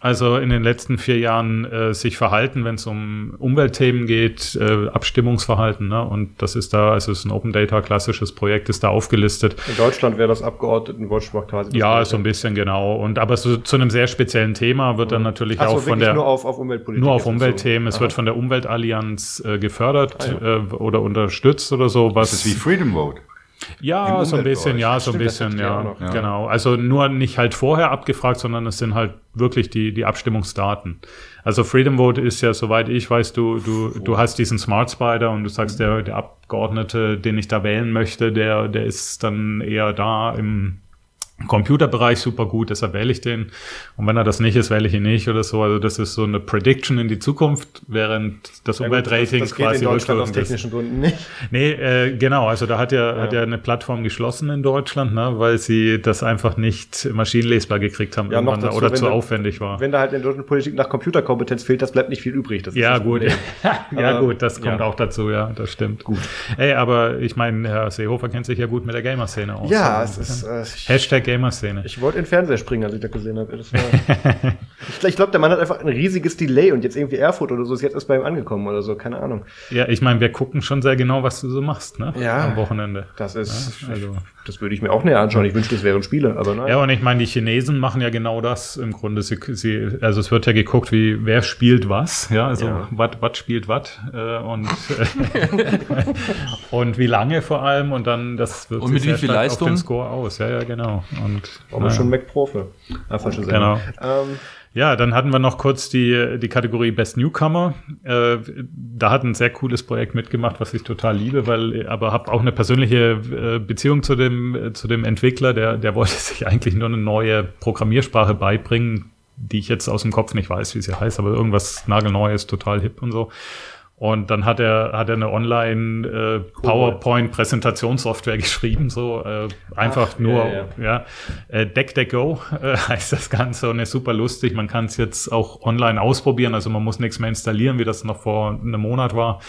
B: also in den letzten vier Jahren äh, sich verhalten, wenn es um Umweltthemen geht, äh, Abstimmungsverhalten. Ne? Und das ist da, also es ist ein Open Data klassisches Projekt, ist da aufgelistet.
C: In Deutschland wäre das Abgeordnetenwatch quasi.
B: Ja, so ein bisschen genau. Und aber so, zu einem sehr speziellen Thema wird dann mhm. natürlich Ach auch von der
C: nur auf, auf Umweltpolitik.
B: Nur auf Umweltthemen. So. Es wird von der Umweltallianz äh, gefördert ah, ja. äh, oder unterstützt oder so.
D: Was das ist wie Freedom Vote.
B: Ja, so ein bisschen, ja, so ein bisschen, ja, ja, genau. Also nur nicht halt vorher abgefragt, sondern es sind halt wirklich die, die Abstimmungsdaten. Also Freedom Vote ist ja, soweit ich weiß, du, du, du hast diesen Smart Spider und du sagst, der, der Abgeordnete, den ich da wählen möchte, der, der ist dann eher da im, Computerbereich super gut, deshalb wähle ich den. Und wenn er das nicht ist, wähle ich ihn nicht oder so. Also das ist so eine Prediction in die Zukunft, während das ja, Umweltrating das, das
C: quasi geht in Deutschland aus technischen Gründen nicht.
B: Nee, äh, genau. Also da hat ja, ja. hat ja eine Plattform geschlossen in Deutschland, ne, weil sie das einfach nicht maschinenlesbar gekriegt haben
C: ja, noch dazu,
B: oder zu da, aufwendig war.
C: Wenn da halt in der deutschen Politik nach Computerkompetenz fehlt, das bleibt nicht viel übrig. Das
B: ja, gut. (laughs) ja, gut, das kommt auch dazu, ja, das stimmt. Gut. Ey, aber ich meine, Herr Seehofer kennt sich ja gut mit der Gamer-Szene
C: aus. Ja, es ist.
B: Äh, Hashtag Gamer-Szene.
C: Ich wollte in den Fernseher springen, als ich das gesehen habe. Das (laughs) ich ich glaube, der Mann hat einfach ein riesiges Delay und jetzt irgendwie Erfurt oder so ist jetzt erst bei ihm angekommen oder so, keine Ahnung.
B: Ja, ich meine, wir gucken schon sehr genau, was du so machst, ne?
C: Ja.
B: Am Wochenende.
C: Das ist, ja, also. das würde ich mir auch näher anschauen. Ich wünschte, es wären Spiele, aber
B: nein. Ja, und ich meine, die Chinesen machen ja genau das im Grunde. Sie, sie, also es wird ja geguckt, wie, wer spielt was, ja, also ja. was spielt was äh, und, (laughs) und wie lange vor allem und dann das
A: wird und mit wie viel Leistung? auf den
B: Score aus. Ja, ja, genau. Und,
C: aber schon Mac Profe.
B: Ah, falsche Genau. Ähm, ja, dann hatten wir noch kurz die, die Kategorie Best Newcomer. Äh, da hat ein sehr cooles Projekt mitgemacht, was ich total liebe, weil aber habe auch eine persönliche äh, Beziehung zu dem, zu dem Entwickler, der, der wollte (laughs) sich eigentlich nur eine neue Programmiersprache beibringen, die ich jetzt aus dem Kopf nicht weiß, wie sie heißt, aber irgendwas nagelneues, total hip und so. Und dann hat er, hat er eine Online äh, PowerPoint-Präsentationssoftware (laughs) geschrieben, so äh, einfach Ach, nur, ja, ja. ja. Äh, Deck Deck Go (laughs) äh, heißt das Ganze und ist super lustig. Man kann es jetzt auch online ausprobieren, also man muss nichts mehr installieren, wie das noch vor einem Monat war.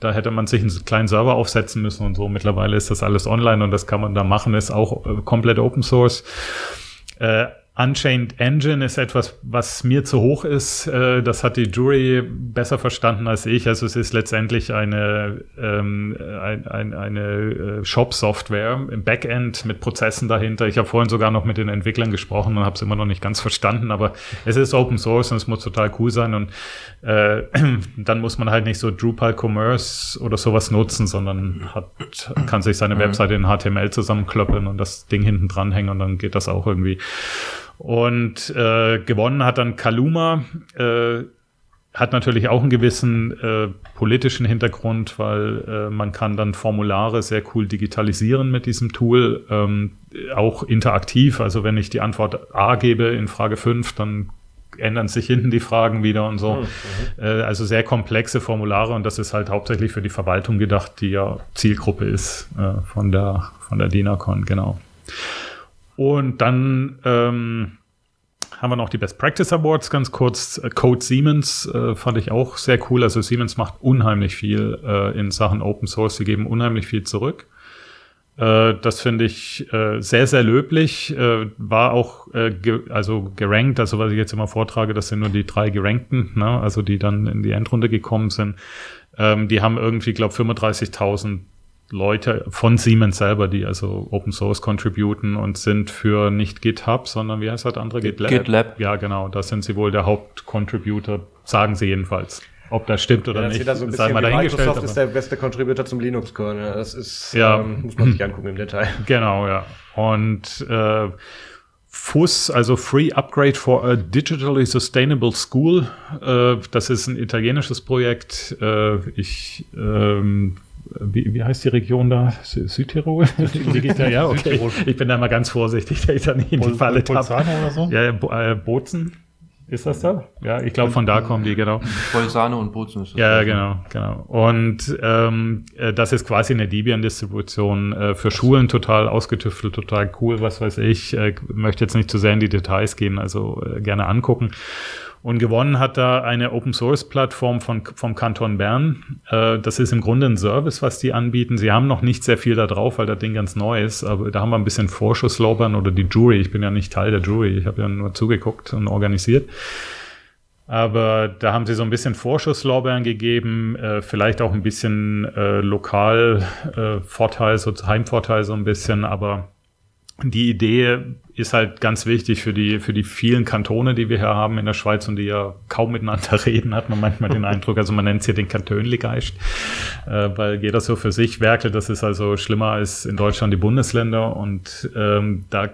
B: Da hätte man sich einen kleinen Server aufsetzen müssen und so. Mittlerweile ist das alles online und das kann man da machen, ist auch äh, komplett Open Source. Äh, Unchained Engine ist etwas, was mir zu hoch ist. Äh, das hat die Jury besser verstanden als ich. Also es ist letztendlich eine, ähm, ein, ein, eine äh, Shop-Software im Backend mit Prozessen dahinter. Ich habe vorhin sogar noch mit den Entwicklern gesprochen und habe es immer noch nicht ganz verstanden, aber es ist Open Source und es muss total cool sein. Und äh, (clears throat) dann muss man halt nicht so Drupal Commerce oder sowas nutzen, sondern hat, kann sich seine mhm. Webseite in HTML zusammenklöppeln und das Ding hinten dranhängen und dann geht das auch irgendwie. Und äh, gewonnen hat dann Kaluma. Äh, hat natürlich auch einen gewissen äh, politischen Hintergrund, weil äh, man kann dann Formulare sehr cool digitalisieren mit diesem Tool, ähm, auch interaktiv. Also wenn ich die Antwort A gebe in Frage 5, dann ändern sich hinten die Fragen wieder und so. Mhm. Äh, also sehr komplexe Formulare und das ist halt hauptsächlich für die Verwaltung gedacht, die ja Zielgruppe ist äh, von der von der DINACON, genau. Und dann ähm, haben wir noch die Best Practice Awards ganz kurz. Code Siemens äh, fand ich auch sehr cool. Also Siemens macht unheimlich viel äh, in Sachen Open Source. Sie geben unheimlich viel zurück. Äh, das finde ich äh, sehr, sehr löblich. Äh, war auch also gerankt. Also was ich jetzt immer vortrage, das sind nur die drei gerankten, ne? also die dann in die Endrunde gekommen sind. Ähm, die haben irgendwie, glaube 35.000 Leute von Siemens selber, die also Open Source contributen und sind für nicht GitHub, sondern wie heißt das andere?
A: GitLab. GitLab.
B: Ja, genau. Da sind sie wohl der Hauptcontributor, sagen sie jedenfalls. Ob das stimmt oder ja, das nicht,
C: so sei mal dahingestellt. Microsoft ist der beste Contributor zum Linux-Kernel. Das ist,
B: ja.
C: ähm, muss man sich angucken im Detail. (laughs)
B: Genau, ja. Und äh, FUS, also Free Upgrade for a Digitally Sustainable School. Äh, das ist ein italienisches Projekt. Äh, ich ähm, wie, wie heißt die Region da? Südtirol? (laughs) Südtirol. ja, okay. Ich bin da mal ganz vorsichtig, da ich da nicht in die Falle
E: tappe. oder so?
B: Ja, Bo äh, Bozen. Ist das da? Ja, ich glaube, von da kommen die, genau.
A: Sahne und Bootsnüsse.
B: Ja, genau, genau. Und ähm, äh, das ist quasi eine Debian-Distribution äh, für Schulen total ausgetüftelt, total cool, was weiß ich. Äh, möchte jetzt nicht zu sehr in die Details gehen, also äh, gerne angucken. Und gewonnen hat da eine Open Source Plattform von, vom Kanton Bern. Äh, das ist im Grunde ein Service, was die anbieten. Sie haben noch nicht sehr viel da drauf, weil das Ding ganz neu ist. Aber da haben wir ein bisschen Vorschusslobern oder die Jury. Ich bin ja nicht Teil der Jury. Ich habe ja nur zugeguckt und organisiert. Aber da haben sie so ein bisschen Vorschusslorbeeren gegeben, äh, vielleicht auch ein bisschen äh, lokal äh, so Heimvorteil so ein bisschen, aber die Idee ist halt ganz wichtig für die, für die vielen Kantone, die wir hier haben in der Schweiz und die ja kaum miteinander (laughs) reden, hat man manchmal den Eindruck. Also man nennt es hier den Kantönligeist, äh, weil jeder so für sich werkelt. Das ist also schlimmer als in Deutschland die Bundesländer und ähm, da,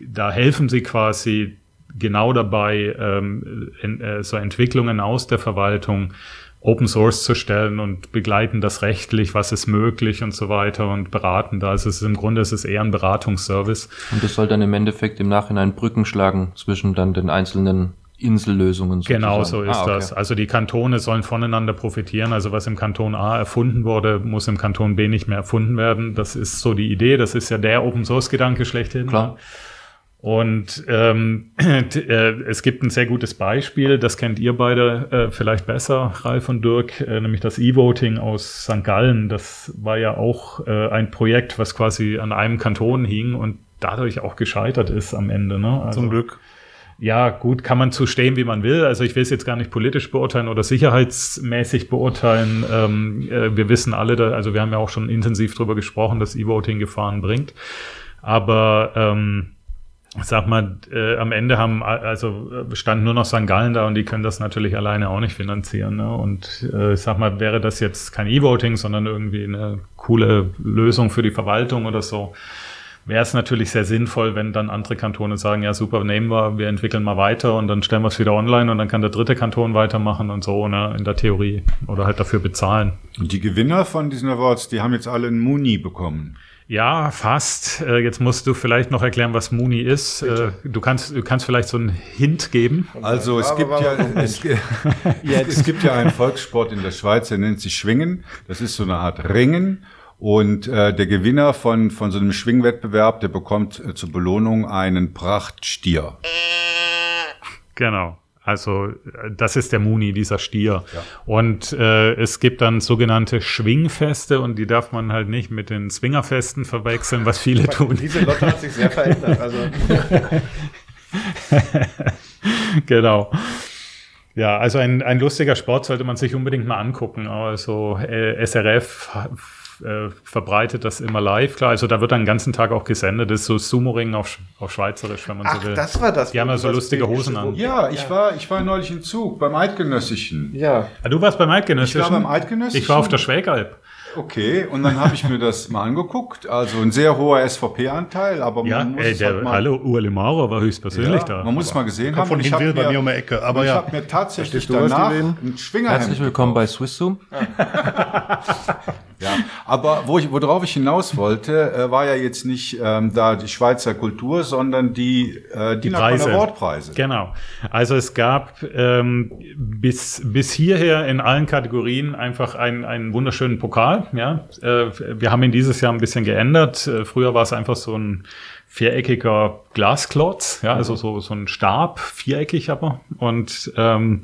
B: da helfen sie quasi genau dabei, ähm, in, äh, so Entwicklungen aus der Verwaltung Open Source zu stellen und begleiten das rechtlich, was ist möglich und so weiter und beraten da. Also es ist im Grunde es ist eher ein Beratungsservice.
A: Und das soll dann im Endeffekt im Nachhinein Brücken schlagen zwischen dann den einzelnen Insellösungen.
B: Genau so ist ah, okay. das. Also die Kantone sollen voneinander profitieren. Also was im Kanton A erfunden wurde, muss im Kanton B nicht mehr erfunden werden. Das ist so die Idee. Das ist ja der Open Source Gedanke schlechthin.
A: Klar.
B: Und ähm, (clears throat) äh, es gibt ein sehr gutes Beispiel, das kennt ihr beide äh, vielleicht besser, Ralf und Dirk, äh, nämlich das E-Voting aus St. Gallen. Das war ja auch äh, ein Projekt, was quasi an einem Kanton hing und dadurch auch gescheitert ist am Ende. Ne?
E: Also, Zum Glück.
B: Ja, gut, kann man zu stehen, wie man will. Also ich will es jetzt gar nicht politisch beurteilen oder sicherheitsmäßig beurteilen. Ähm, äh, wir wissen alle, da, also wir haben ja auch schon intensiv darüber gesprochen, dass E-Voting Gefahren bringt. Aber ähm, sag mal, äh, am Ende haben also stand nur noch St. Gallen da und die können das natürlich alleine auch nicht finanzieren. Ne? Und äh, sag mal, wäre das jetzt kein E-Voting, sondern irgendwie eine coole Lösung für die Verwaltung oder so, wäre es natürlich sehr sinnvoll, wenn dann andere Kantone sagen, ja super, nehmen wir, wir entwickeln mal weiter und dann stellen wir es wieder online und dann kann der dritte Kanton weitermachen und so, ne, in der Theorie. Oder halt dafür bezahlen.
D: Und die Gewinner von diesen Awards, die haben jetzt alle ein Muni bekommen.
B: Ja, fast. Äh, jetzt musst du vielleicht noch erklären, was Muni ist. Bitte. Äh, du kannst, du kannst vielleicht so einen Hint geben.
D: Also es gibt ja, es, (laughs) es gibt ja einen Volkssport in der Schweiz, der nennt sich Schwingen. Das ist so eine Art Ringen. Und äh, der Gewinner von, von so einem Schwingwettbewerb, der bekommt äh, zur Belohnung einen Prachtstier.
B: Genau. Also das ist der Muni, dieser Stier. Ja. Und äh, es gibt dann sogenannte Schwingfeste und die darf man halt nicht mit den Swingerfesten verwechseln, was viele tun.
C: Diese Lotte hat sich sehr verändert. Also. (laughs)
B: genau. Ja, also ein, ein lustiger Sport sollte man sich unbedingt mal angucken. Also äh, SRF äh, verbreitet das immer live, klar. Also da wird dann den ganzen Tag auch gesendet. Das ist so Sumo-Ring auf, auf Schweizerisch, wenn man
C: Ach,
B: so will.
C: das war das.
B: Die haben ja so lustige Hosen an.
D: Ja, ich ja. war, ich war neulich im Zug beim Eidgenössischen.
B: Ja. ja ah, du warst beim Eidgenössischen?
D: Ich war beim Eidgenössischen.
B: Ich war auf der Schwägalp.
D: Okay, und dann habe ich mir das mal angeguckt. Also ein sehr hoher SVP-anteil, aber
B: ja, man muss ey, der, halt mal, Hallo, Ueli Maurer war höchstpersönlich ja, da.
D: Man muss es mal gesehen
E: haben. Von
D: ich
E: habe bei mir um die Ecke. Aber
D: ich
E: ja.
D: habe mir tatsächlich danach
A: ein Schwingerhemd Herzlich willkommen bei SwissZoom.
D: Ja. (laughs) ja, aber wo ich, worauf ich hinaus wollte, äh, war ja jetzt nicht ähm, da die Schweizer Kultur, sondern die, äh, die, die Preise. Wortpreise.
B: Genau. Also es gab ähm, bis, bis hierher in allen Kategorien einfach einen, einen wunderschönen Pokal ja. Äh, wir haben ihn dieses Jahr ein bisschen geändert. Äh, früher war es einfach so ein viereckiger Glasklotz, ja, also so, so ein Stab, viereckig aber. Und ähm,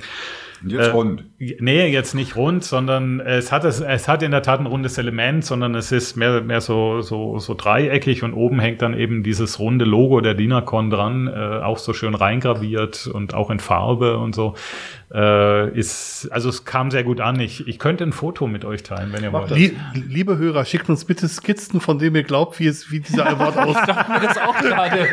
D: Jetzt äh, rund.
B: Nee, jetzt nicht rund, sondern es hat, es, es hat in der Tat ein rundes Element, sondern es ist mehr, mehr so, so, so dreieckig und oben hängt dann eben dieses runde Logo der Dinacon dran, äh, auch so schön reingraviert und auch in Farbe und so. Äh, ist, also es kam sehr gut an. Ich, ich könnte ein Foto mit euch teilen, wenn ihr wollt.
E: Lie liebe Hörer, schickt uns bitte Skizzen, von denen ihr glaubt, wie, es, wie dieser Award aussieht. mir das auch gerade.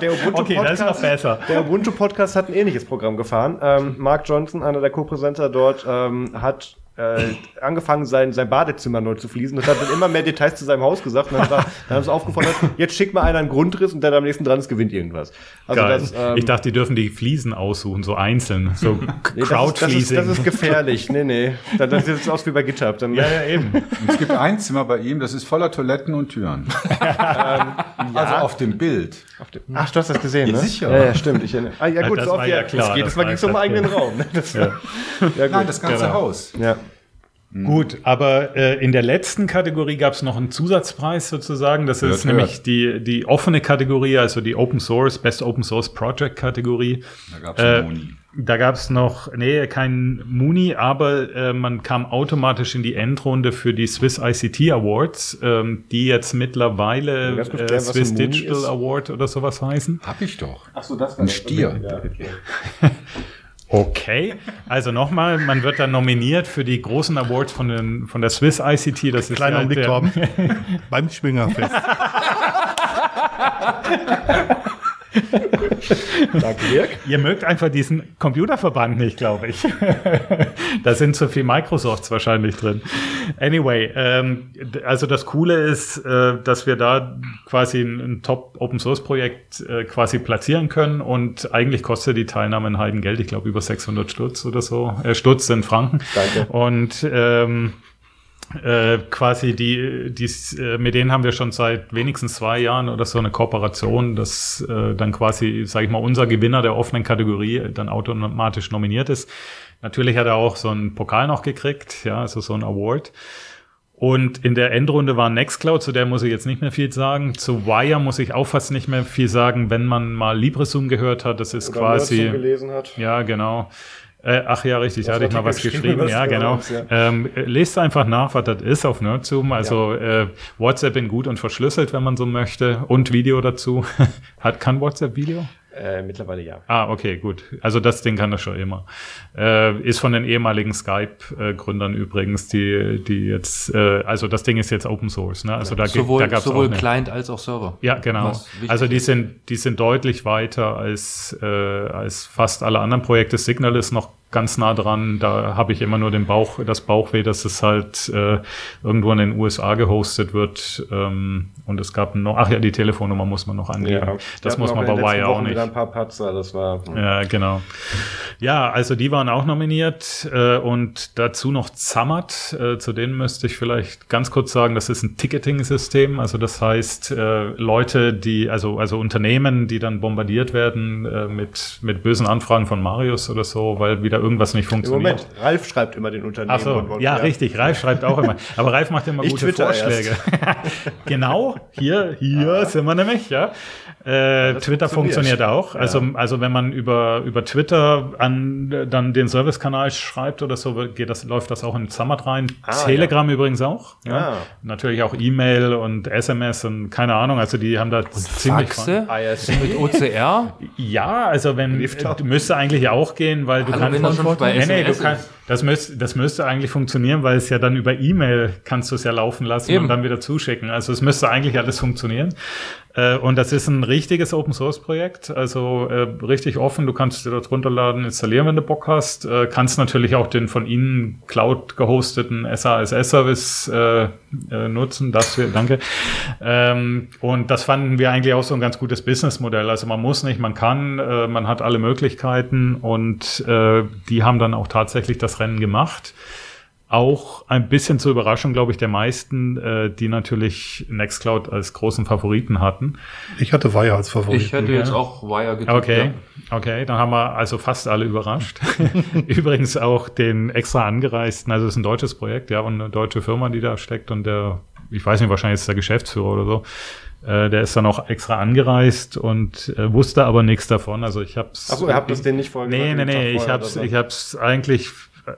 C: Der Ubuntu okay, Podcast, das ist noch besser. Der Ubuntu Podcast hat ein ähnliches Programm gefahren. Ähm, Mark Johnson, einer der Co-Präsenter dort, ähm, hat äh, angefangen, sein, sein Badezimmer neu zu fließen und hat dann immer mehr Details zu seinem Haus gesagt. Und dann, war, dann haben sie aufgefordert, jetzt schickt mal einer einen Grundriss und der am nächsten dran ist, gewinnt irgendwas. Also
B: Geil.
C: das, ähm,
B: ich dachte, die dürfen die Fliesen aussuchen, so einzeln. So (laughs)
C: nee, das, ist, das, ist,
B: Crowdfliesing.
C: das ist gefährlich. Nee, nee. Das, das sieht jetzt aus wie bei GitHub. Dann,
B: ja, ja, eben.
D: Und es gibt ein Zimmer bei ihm, das ist voller Toiletten und Türen. (laughs) Also auf dem Bild.
C: Ach, du hast das gesehen,
D: Ja,
C: ne?
D: sicher.
C: Ja, ja, stimmt. Ich, ah, ja, gut,
B: das
C: so
B: war
C: auf
B: ja
C: die-
B: klar,
C: Das geht,
B: das
C: das war
B: war
C: ging um eigenen Raum. Ne? (laughs) Das, ja. Ja, gut.
D: Nein, das ganze
B: Genau.
D: Haus.
C: ja.
B: Gut, aber äh, in der letzten Kategorie gab es noch einen Zusatzpreis sozusagen. Das ist
D: Hört,
B: nämlich die, die offene Kategorie, also die Open Source, Best Open Source Project Kategorie.
D: Da gab es
B: Äh,
D: Moni.
B: Da gab es noch, nee, kein Muni, aber äh, man kam automatisch in die Endrunde für die Swiss ICT Awards, ähm, die jetzt mittlerweile äh,
C: klären,
B: Swiss Digital
C: ist.
B: Award oder sowas heißen.
D: Hab ich doch.
C: Ach so, das
D: Ein Stier.
C: Ja, okay. (laughs)
B: Okay, also nochmal, man wird dann nominiert für die großen Awards von, den, von der Swiss ICT. Das ist
E: Kleiner
B: ja
E: Torben. (laughs) Beim Schwingerfest. (laughs) (laughs)
C: Danke, Dirk.
B: Ihr mögt einfach diesen Computerverband nicht, glaube ich. (laughs) da sind zu viel Microsofts wahrscheinlich drin. Anyway, ähm, also das Coole ist, äh, dass wir da quasi ein, ein Top-Open-Source-Projekt äh, quasi platzieren können und eigentlich kostet die Teilnahme ein Heidengeld, ich glaube über 600 Stutz oder so, äh, Stutz in Franken.
C: Danke.
B: Und ähm, äh, quasi die, die, äh, mit denen haben wir schon seit wenigstens zwei Jahren oder so eine Kooperation, dass äh, dann quasi, sage ich mal, unser Gewinner der offenen Kategorie dann automatisch nominiert ist. Natürlich hat er auch so einen Pokal noch gekriegt, ja, also so ein Award. Und in der Endrunde war Nextcloud, zu der muss ich jetzt nicht mehr viel sagen. Zu Wire muss ich auch fast nicht mehr viel sagen, wenn man mal LibreSum gehört hat. Das ist
C: Oder
B: quasi.
C: Nerdzoom gelesen hat.
B: Ja, genau. Äh, ach ja, richtig, da hatte ich mal was geschrieben.
C: geschrieben,
B: Ja, genau.
C: meinst, ja.
B: Ähm, äh, lest einfach nach, was das ist auf Nerdzoom. Also äh, WhatsApp in gut und verschlüsselt, wenn man so möchte. Und Video dazu. (laughs) Hat kann WhatsApp Video?
C: Äh, mittlerweile ja.
B: Ah, okay, gut. Also das Ding kann das schon immer. Äh, ist von den ehemaligen Skype-Gründern übrigens, die, die jetzt, äh, also das Ding ist jetzt Open Source, ne? Also da, gibt-
A: Sowohl,
B: da gab's
A: sowohl
B: auch
A: Client als auch Server.
B: ja, genau. Also die sind, die sind deutlich weiter als, äh, als fast alle anderen Projekte. Signal ist noch ganz nah dran. Da habe ich immer nur den Bauch, das Bauchweh, dass es halt äh, irgendwo in den USA gehostet wird. Ähm, und es gab noch, ach ja, die Telefonnummer muss man noch angeben. das muss man bei Wire auch nicht.
C: Ein paar Patzer, das war.
B: Ja, genau. Ja, also die waren auch nominiert äh, und dazu noch Zammert. Äh, zu denen müsste ich vielleicht ganz kurz sagen, das ist ein Ticketing-System. Also das heißt, äh, Leute, die, also, also Unternehmen, die dann bombardiert werden äh, mit, mit bösen Anfragen von Marius oder so, weil wieder irgendwas nicht funktioniert.
C: Moment, Ralf schreibt immer den Unternehmen.
B: Ach so, ja, richtig. Ralf schreibt auch immer. Aber Ralf macht immer
C: Ich
B: gute
C: twitter
B: Vorschläge. (laughs) genau, hier, hier sind wir nämlich, ja. Äh, Twitter funktioniert.
C: funktioniert.
B: auch. Also, also wenn man über, über Twitter an dann den Servicekanal schreibt oder so, geht das, läuft das auch in Zammert rein.
C: Ah,
B: Telegram übrigens auch. Ja.
C: Ah.
B: Natürlich auch E-Mail und SMS und keine Ahnung. Also die haben da ziemlich
A: Faxe
C: IRC.
A: mit OCR.
B: ja, also wenn müsste eigentlich auch gehen, weil du
A: Hallo,
B: kannst nee, du kannst, das müsste das müsste eigentlich funktionieren, weil es ja dann über E-Mail kannst du es ja laufen lassen
A: Eben.
B: und dann wieder zuschicken. Also es müsste eigentlich alles funktionieren. Äh, und das ist ein richtiges Open Source Projekt, also äh, richtig offen. Du kannst dir dort runterladen, installieren, wenn du Bock hast. Äh, kannst natürlich auch den von ihnen Cloud gehosteten SASS Service nutzen. Das wir, danke. Ähm, und das fanden wir eigentlich auch so ein ganz gutes Businessmodell. Also man muss nicht, man kann, man hat alle Möglichkeiten und die haben dann auch tatsächlich das Rennen gemacht. Auch ein bisschen zur Überraschung, glaube ich, der meisten, äh, die natürlich Nextcloud als großen Favoriten hatten.
E: Ich hatte Wire als Favorit.
A: Ich hätte jetzt auch Wire getippt.
B: Okay,
A: ja.
B: okay, dann haben wir also fast alle überrascht. (laughs) Übrigens auch den extra angereisten, also es ist ein deutsches Projekt, ja, und eine deutsche Firma, die da steckt und der, ich weiß nicht, wahrscheinlich ist der Geschäftsführer oder so. Äh, der ist dann auch extra angereist und äh, wusste aber nichts davon. Also ich hab's.
C: Achso, ihr habt das denen nicht vorher
B: Nee, nee, nee, ich hab's,
C: so.
B: ich hab's eigentlich,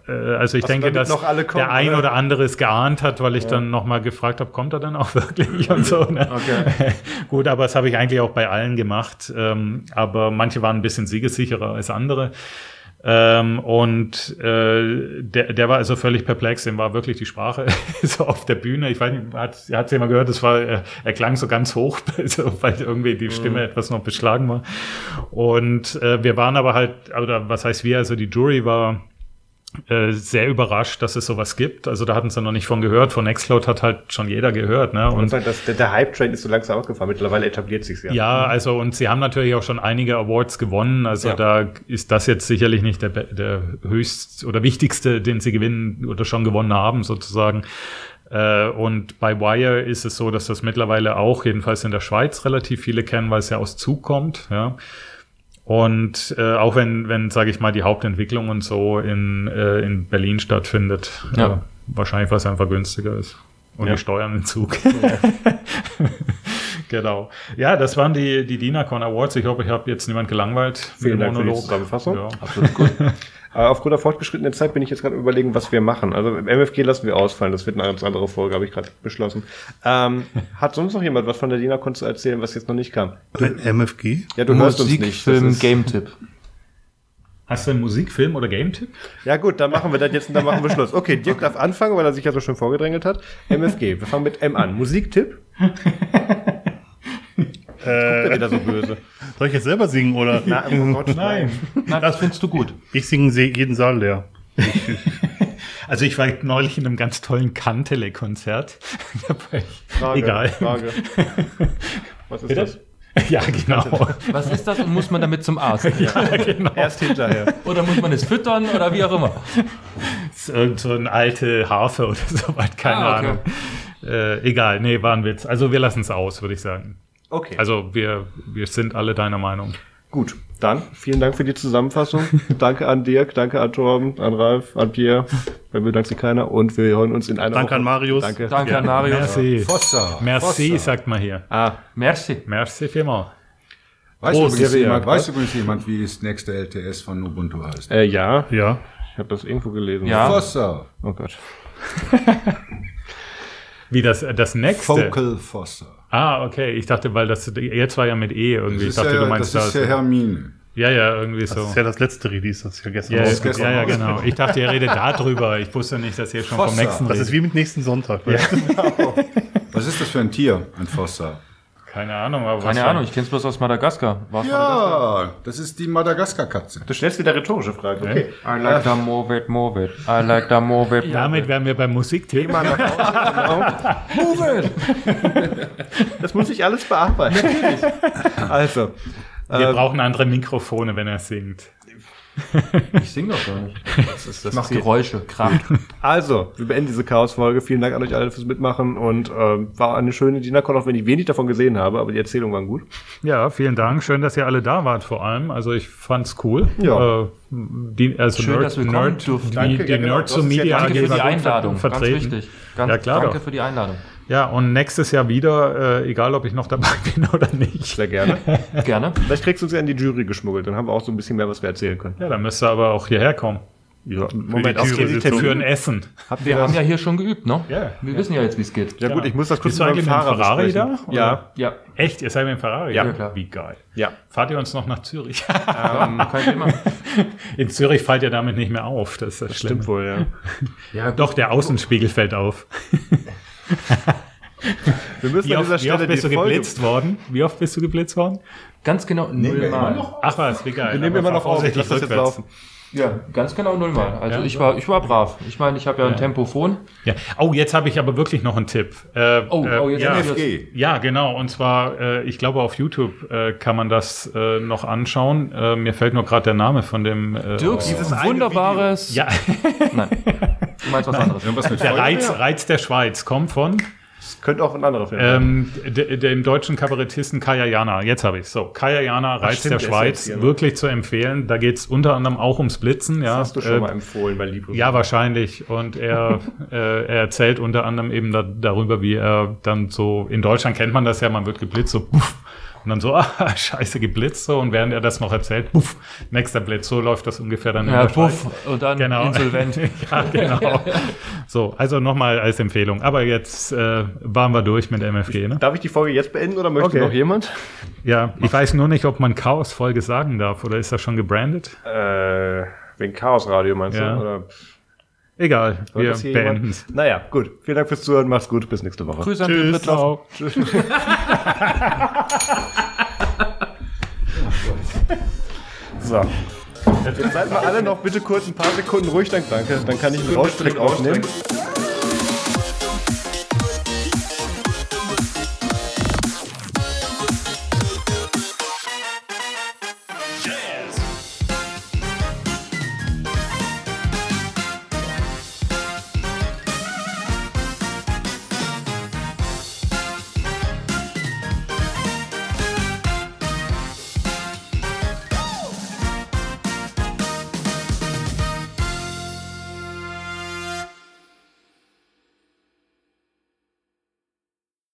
B: also ich
C: so,
B: denke, dass
C: noch alle kommen,
B: der ein
C: oder?
B: oder andere es geahnt hat, weil ich dann nochmal gefragt habe, kommt er denn auch (laughs) wirklich und so. Ne?
C: Okay. (laughs)
B: Gut, aber das habe ich eigentlich auch bei allen gemacht. Ähm, aber manche waren ein bisschen siegessicherer als andere. Ähm, und äh, der, der war also völlig perplex, dem war wirklich die Sprache (laughs) so auf der Bühne. Ich weiß nicht, hat, sie mal gehört, das war, er, er klang so ganz hoch, so, weil irgendwie die Stimme etwas noch beschlagen war. Und äh, wir waren aber halt, oder was heißt wir, also die Jury war äh, sehr überrascht, dass es sowas gibt. Also da hatten sie noch nicht von gehört. Von Nextcloud hat halt schon jeder gehört. Ne?
C: Und sagen, das, der, Hype-Train ist so langsam ausgefahren. Mittlerweile etabliert sich's ja.
B: ja, also und sie haben natürlich auch schon einige Awards gewonnen. Also
C: Ja.
B: da ist das jetzt sicherlich nicht der, der höchst oder wichtigste, den sie gewinnen oder schon gewonnen haben, sozusagen. Äh, Und bei Wire ist es so, dass das mittlerweile auch, jedenfalls in der Schweiz, relativ viele kennen, weil es ja aus Zug kommt. Ja. Und äh, auch wenn, wenn sage ich mal, die Hauptentwicklung und so in, äh, in Berlin stattfindet,
A: Ja.
B: äh, wahrscheinlich, was einfach günstiger ist. Und
C: Ja.
B: die Steuern im Zug. (laughs) genau. Ja, das waren die, die DINACON Awards. Ich hoffe, ich habe jetzt niemand gelangweilt.
C: Vielen
B: mit dem
C: Dank für die Zusammenfassung.
B: Ja.
A: Absolut gut.
C: Aber (laughs) aufgrund der fortgeschrittenen Zeit bin ich jetzt gerade überlegen, was wir machen. Also im MFG lassen wir ausfallen. Das wird eine ganz andere Folge, habe ich gerade beschlossen. Ähm, hat sonst noch jemand was von der DINACON zu erzählen, was jetzt noch nicht kam?
E: MFG?
C: Ja, du hörst uns nicht.
A: Film, Game-Tipp.
B: Hast du einen Musikfilm oder Game-Tipp?
C: Ja gut, dann machen wir das jetzt und dann machen wir Schluss. Okay, Dirk (laughs) darf anfangen, weil er sich ja so schön vorgedrängelt hat. MFG, wir fangen mit M an. Musiktipp? (laughs) Guckt er wieder so böse. (laughs)
E: Soll ich jetzt selber singen oder?
C: Na, oh Gott,
B: Nein.
A: Na, das findest du gut.
E: Ich singe jeden Saal leer. (laughs)
B: Also ich war neulich in einem ganz tollen Kantele-Konzert. (laughs) Egal.
C: Frage. Was ist
B: Bitte?
C: das?
B: Ja, genau.
A: Was ist das und muss man damit zum Arzt?
B: genau.
C: Erst hinterher.
A: Oder muss man es füttern oder wie auch immer?
B: Das ist irgend so eine alte Harfe oder so weit, keine
A: Ah, okay.
B: Ahnung. Äh, egal, nee, war ein Witz. Also wir lassen es aus, würde ich sagen.
C: Okay.
B: Also wir, wir sind alle deiner Meinung.
C: Gut, dann vielen Dank für die Zusammenfassung. (laughs) danke an Dirk, danke an Torben, an Ralf, an Pierre. Bei mir bedankt sich keiner und wir hören uns in einer
E: Danke
C: Woche.
E: an Marius.
C: Danke.
A: Danke an Marius.
B: Merci.
D: Fossa.
B: Merci,
D: Fossa.
B: sagt man hier.
C: Ah,
A: Merci.
B: Merci vielmals.
D: Weiß,
C: Prost,
D: übrigens jemand, weiß übrigens jemand, wie das nächste LTS von Ubuntu heißt?
C: äh, ja,
E: Ja.
C: ich habe das irgendwo gelesen.
A: Ja.
D: Fossa.
C: Oh Gott. (laughs)
B: Wie das, das nächste.
D: Focal Fossa.
B: Ah, okay. Ich dachte, weil das jetzt war ja mit E irgendwie. Ich
D: Das ist,
B: dachte,
D: ja,
B: du meinst
D: das ist
B: das.
D: ja Hermine.
B: ja, ja, irgendwie so.
E: Das ist ja das letzte Release, das ist ja gestern
B: Ja, ja,
D: gestern
B: ja, ja, genau. Ich dachte, ihr redet darüber. Ich wusste nicht, dass ihr schon vom
D: Fossa.
B: nächsten
E: Das
B: redet.
E: ist wie mit nächsten Sonntag. weißt du? (laughs)
D: Was ist das für ein Tier, ein Fossa?
B: Keine Ahnung, aber was
A: Keine
B: war-
A: Ahnung, ich kenn's bloß aus Madagaskar. War's Madagaskar?
D: Ja, das ist die Madagaskar-Katze.
C: Du stellst wieder rhetorische Fragen. Okay.
A: I like to move it, move it. I like to move it.
B: Damit wären wir beim Musikthema.
C: Das muss ich alles bearbeiten. also,
B: Wir brauchen andere Mikrofone, wenn er singt. (laughs)
A: Ich sing doch gar nicht.
C: das ist
A: Ich
C: das
A: mach
C: Ziel.
A: Geräusche, Krach. (laughs)
C: Also, wir beenden diese Chaos-Folge. Vielen Dank an euch alle fürs Mitmachen und ähm, war eine schöne DINACON, auch wenn ich wenig davon gesehen habe, aber die Erzählungen waren gut.
B: Ja, vielen Dank. Schön, dass ihr alle da wart vor allem. Also ich fand's cool.
C: Ja.
B: Äh, die, also
A: Schön, dass wir kommen
B: Nerd,
A: durften.
B: die,
C: Danke,
B: die
C: ja, genau.
B: Nerd
C: es ja
B: Media
A: Danke für die Einladung. Ganz
B: vertreten.
A: wichtig. Ganz,
B: Ja, klar
A: danke
B: doch.
A: für die Einladung.
B: Ja, und nächstes Jahr wieder, äh, egal ob ich noch dabei (laughs) bin oder nicht.
C: Sehr gerne. (laughs)
A: Gerne.
C: Vielleicht kriegst du uns ja in die Jury geschmuggelt, dann haben wir auch so ein bisschen mehr, was wir erzählen können.
B: Ja, dann müsst ihr aber auch hierher kommen.
C: Ja,
E: die
C: Moment, aus
E: Jury
C: Termin-
B: Für ein Essen.
C: Habt
A: Wir haben
C: das?
A: ja hier schon geübt, ne?
B: Ja.
A: Wir wissen ja jetzt, wie es geht.
C: Ja gut, ich muss das kurz
B: Bist du
C: mit
B: eigentlich
C: meinem
B: mit dem
C: Fahrer
B: Ferrari
C: besprechen.
B: da? oder?
C: Ja,
A: Ja,
B: Echt? Ihr seid mit dem Ferrari?
C: Ja,
A: klar.
B: Wie geil.
C: ja.
B: Fahrt ihr uns noch nach Zürich? (laughs)
A: ähm, kein Thema.
B: In Zürich fällt ihr damit nicht mehr auf. Das ist das, Schlimme.
C: Stimmt wohl, ja.
A: Ja,
B: Doch, der Außenspiegel fällt auf. (laughs)
C: Wir müssen
B: Wie
C: an
B: oft,
C: dieser
B: wie oft
C: Stelle
B: bist du
C: Folge...
B: geblitzt worden? Wie oft bist du geblitzt worden?
A: Ganz genau nullmal.
B: Ach was, wie geil.
C: Wir nehmen immer noch auf,
B: vorsichtig
C: lass das jetzt laufen.
A: Ja, ganz genau nullmal. Also
B: Ja,
A: ich war, ich war brav. Ich meine, ich habe ja ein Tempophon.
B: Ja. Oh, jetzt habe ich aber wirklich noch einen Tipp. Äh,
A: Oh, oh, jetzt
B: ja,
A: haben wir-
D: FG.
B: ja, genau. Und zwar, äh, ich glaube, auf YouTube äh, kann man das äh, noch anschauen. Äh, mir fällt nur gerade der Name von dem. Äh,
A: Dirks
C: Dieses eine
A: wunderbares.
B: Ja,
A: Nein. Du meinst was anderes.
D: Irgendwas mit
B: der? Reiz, Reiz der Schweiz kommt von
C: Das könnte auch ein anderer Film sein.
B: ähm, de, dem deutschen Kabarettisten Kaya Jana. Jetzt habe ich So, Kaya Jana, Reiz
C: stimmt,
B: der Schweiz,
C: hier, ne?
B: wirklich zu empfehlen. Da geht es unter anderem auch ums Blitzen. Ja,
C: Das hast du schon
B: Äh,
C: mal empfohlen bei Liebe.
B: Ja, wahrscheinlich. Und er, (laughs) äh, er erzählt unter anderem eben da, darüber, wie er dann so, in Deutschland kennt man das ja, man wird geblitzt, so puff, und dann so, (laughs) ah, scheiße, geblitzt, so, und während er das noch erzählt, puff, nächster Blitz, so läuft das ungefähr dann
A: Ja, puff. Und dann
B: Genau.
A: insolvent. (laughs)
B: ja, genau. So, also nochmal als Empfehlung. Aber jetzt äh, waren wir durch mit MFG, ne?
C: Darf ich die Folge jetzt beenden oder möchte
B: Okay.
C: noch jemand?
B: Ja, ich weiß nur nicht, ob man Chaos-Folge sagen darf, oder ist das schon gebrandet?
C: Äh, wegen Chaos Radio meinst
B: Ja.
C: du? Oder
B: Egal,
C: hört
B: wir beenden es.
C: Naja, gut. Vielen Dank fürs Zuhören. Macht's gut. Bis nächste Woche.
A: Grüße an
B: Tschüss.
A: Tschüss.
B: Ciao. (laughs)
C: So. Jetzt seid mal alle noch bitte kurz ein paar Sekunden ruhig, dann danke. Dann kann ich einen Rauschtrick aufnehmen.